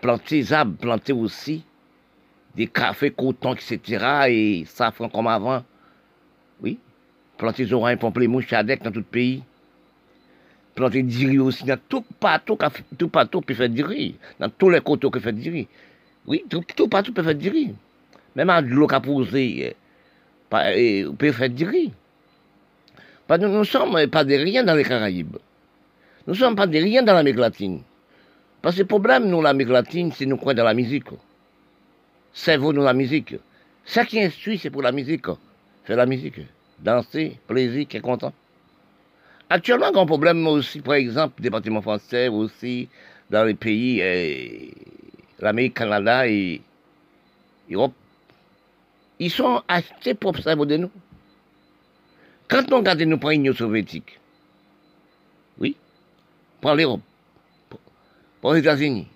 Planter des arbres, planter aussi des cafés, coton, etc. et safran comme avant. Oui, planter des oranges, pamplemouches, chadec dans tout le pays. Planter du riz aussi dans tout partout, tout partout faire du riz. Dans tous les côtés qui fait du riz. Oui, tout, tout partout peut faire du riz. Même à l'eau qui a posé, peut faire du riz. Nous ne sommes pas de rien dans les Caraïbes. Nous ne sommes pas de rien dans l'Amérique latine. Parce que le problème, nous, l'Amérique latine, c'est nous croyons dans la musique. Cerveau, nous, la musique? Ça qui instruit, c'est pour la musique. Faire la musique. Danser, plaisir, qui est content. Actuellement, un problème aussi, par exemple, département français, aussi, dans les pays, eh, l'Amérique, Canada et Europe, ils sont achetés pour cerveau de nous. Quand on regarde nous prend l'Union soviétique, oui, pour l'Europe, pour les États-Unis,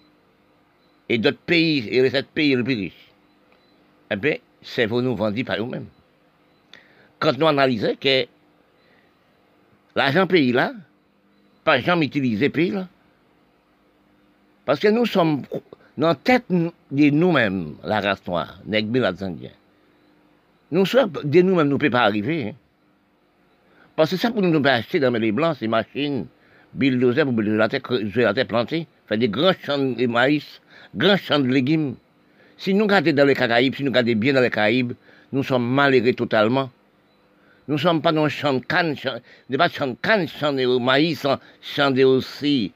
et d'autres pays, et les sept pays les plus riches, eh bien, c'est vous nous vendus par eux-mêmes. Quand nous analysons que l'argent pays là, pas jamais utilisé pays là, parce que nous sommes dans la tête de nous-mêmes, la race noire, les Indiens. Nous sommes de nous-mêmes, nous ne pouvons pas arriver. Hein. Parce que ça, pour nous acheter dans les blancs, ces machines, bulldozer pour bulldozer la terre, la terre, planter, faire des grands champs de maïs, grands champs de légumes. Si nous regardons dans les Caraïbes, si nous regardons bien dans les Caraïbes, nous sommes malheureux totalement. Nous ne sommes pas dans le champ de canne, ne pas champ de canne, champ de maïs, champ de aussi,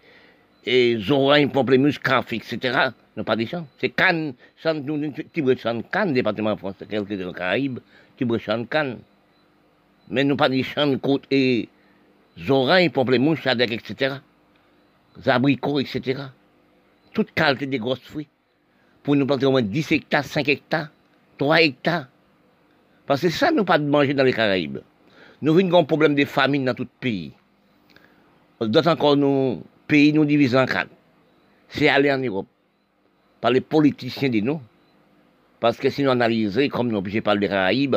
et zorain, pamplemousse, café, etc. Non, pas des champs. C'est canne, champ, nous, tu champ de canne, département français, quelques dans les Caraïbes, tu champ de canne mais nous pas champs de côte et zorin, pamplemousse, chadec, etc. Abricots, etc. Toute qualité des grosses fruits. Pour nous planter au moins 10 hectares, 5 hectares, 3 hectares. Parce que ça, nous pas de manger dans les Caraïbes. Nous avons un problème de famine dans tout le pays. D'autant encore, nos pays nous divisent en quatre. C'est aller en Europe. Par les politiciens de nous. Parce que si nous analysons, comme nous obligés par les Caraïbes,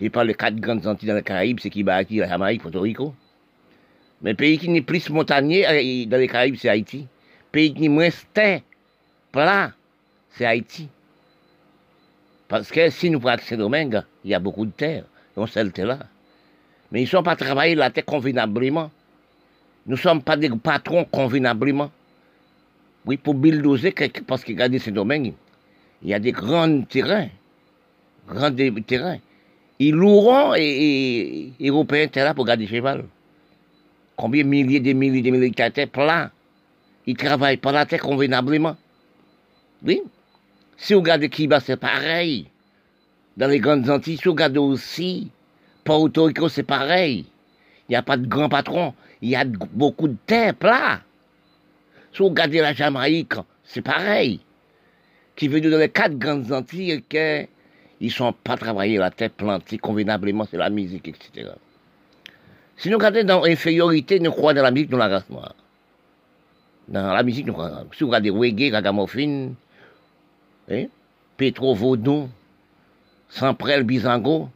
j'ai parlé de quatre grandes Antilles dans les Caraïbes, c'est Kibaki, la Jamaïque, Porto Rico. Mais le pays qui n'est plus montagneux dans les Caraïbes, c'est Haïti. Le pays qui est moins plat, c'est Haïti. Parce que si nous prenons Saint-Domingue, il y a beaucoup de terre, on sait là. Mais ils ne sont pas travaillés la terre convenablement. Nous ne sommes pas des patrons convenablement. Oui, pour bulldozer, parce que regardez Saint-Domingue, il y a des grands terrains, grands terrains. Ils loueront et, et, Européens étaient là pour garder cheval. Combien de milliers, de milliers, de de terre plein. Ils travaillent pas la terre convenablement. Oui. Si vous regardez Kiba, c'est pareil. Dans les grandes Antilles, si vous regardez aussi, Porto Rico, c'est pareil. Il n'y a pas de grands patrons. Il y a beaucoup de terre plat. Si vous regardez la Jamaïque, c'est pareil. Qui veut dans les quatre grandes Antilles que ils sont pas travaillés la tête plantée convenablement, c'est la musique, etc. Si nous regardons dans l'infériorité, nous croyons dans la musique, nous la race. Dans la musique, nous croyons. Si vous regardez reggae, ragamuffin, hein, Petro Vaudon, Samprel Bizango,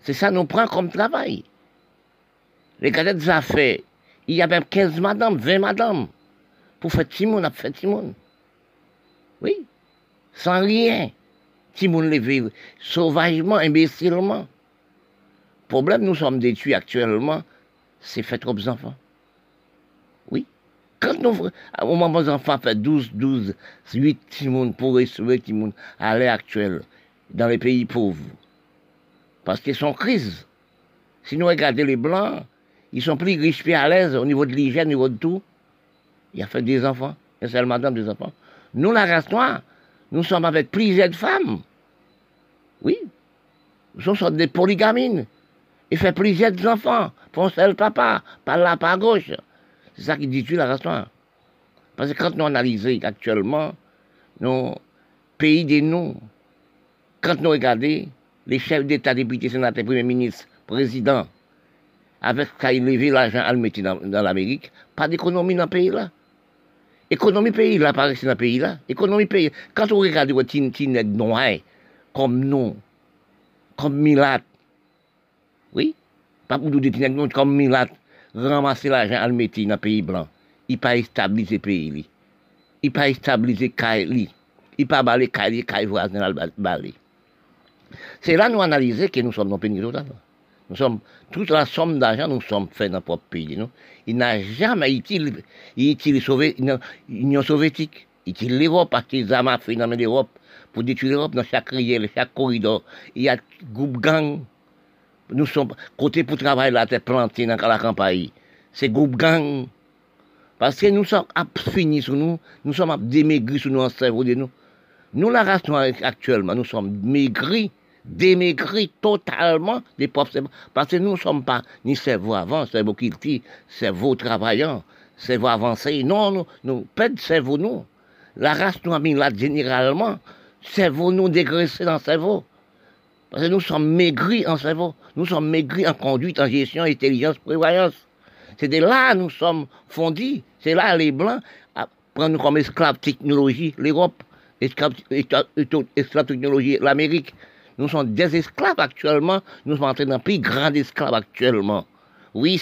c'est ça nous prend comme travail. Les cadettes affaires, il y a même 15 madames, 20 madames, pour faire Timon, à faire Timon. Oui, sans rien les vivre sauvagement, imbécilement. Problème, nous sommes détruits actuellement, c'est fait trop d'enfants. Oui. Quand nous, au moment enfants font 12, 12, 8 timons pour recevoir timons à l'heure actuelle, dans les pays pauvres. Parce qu'ils sont en crise. Si nous regardons les Blancs, ils sont plus riches, plus à l'aise au niveau de l'hygiène, au niveau de tout. Il a fait des enfants, et c'est madame des enfants. Nous, la race noire, nous sommes avec plusieurs femmes. Oui. Ce sont des polygamines. Il fait plusieurs enfants pour seul papa, par là, par gauche. C'est ça qui dit la race Parce que quand nous analysons actuellement nos pays des noms, quand nous regardons les chefs d'État, députés, sénateurs, premiers ministres, présidents, avec qu'à élever l'argent à le mettre dans, l'Amérique, pas d'économie dans le pays là. Économie pays là, pas dans le pays là. Économie pays. Quand on regarde le tin noir, comme nous, comme Milat. Oui, pas pour nous dire comme Milat, ramasser l'argent à le mettre dans le pays blanc. Il pas stabiliser le pays. Il pas stabiliser le Il pas baler Kaili, Kaili voisin à baler. C'est là nous analyser que nous sommes dans le pays. Nous sommes, toute la somme d'argent, nous sommes faits dans notre propre pays. Non? Il n'a jamais utilisé, l'Union soviétique. Il l'Europe, parce qu'ils ont fait dans l'Europe pour détruire l'Europe dans chaque riel, chaque corridor. Il y a groupe gang. Nous sommes côté pour travailler la terre plantée dans la campagne. C'est groupe gang Parce que nous sommes finis sur nous, nous sommes démaigris sur nous en cerveau de nous. Nous, la race actuellement, nous sommes maigris, démaigris totalement des propres cerveaux. Parce que nous ne sommes pas ni cerveau avant, cerveau qui cerveau travaillant, cerveau avancé. Non, nous, nous pas de cerveau, nous. La race noire, là, généralement, cerveau nous dégraissé dans cerveau. Parce que nous sommes maigris en cerveau. Nous sommes maigris en conduite, en gestion, intelligence, prévoyance. C'est de là nous sommes fondis. C'est là les Blancs prennent nous comme esclaves technologie l'Europe, esclaves esclave technologie l'Amérique. Nous sommes des esclaves actuellement. Nous sommes entrés dans un plus grand esclave actuellement. Oui,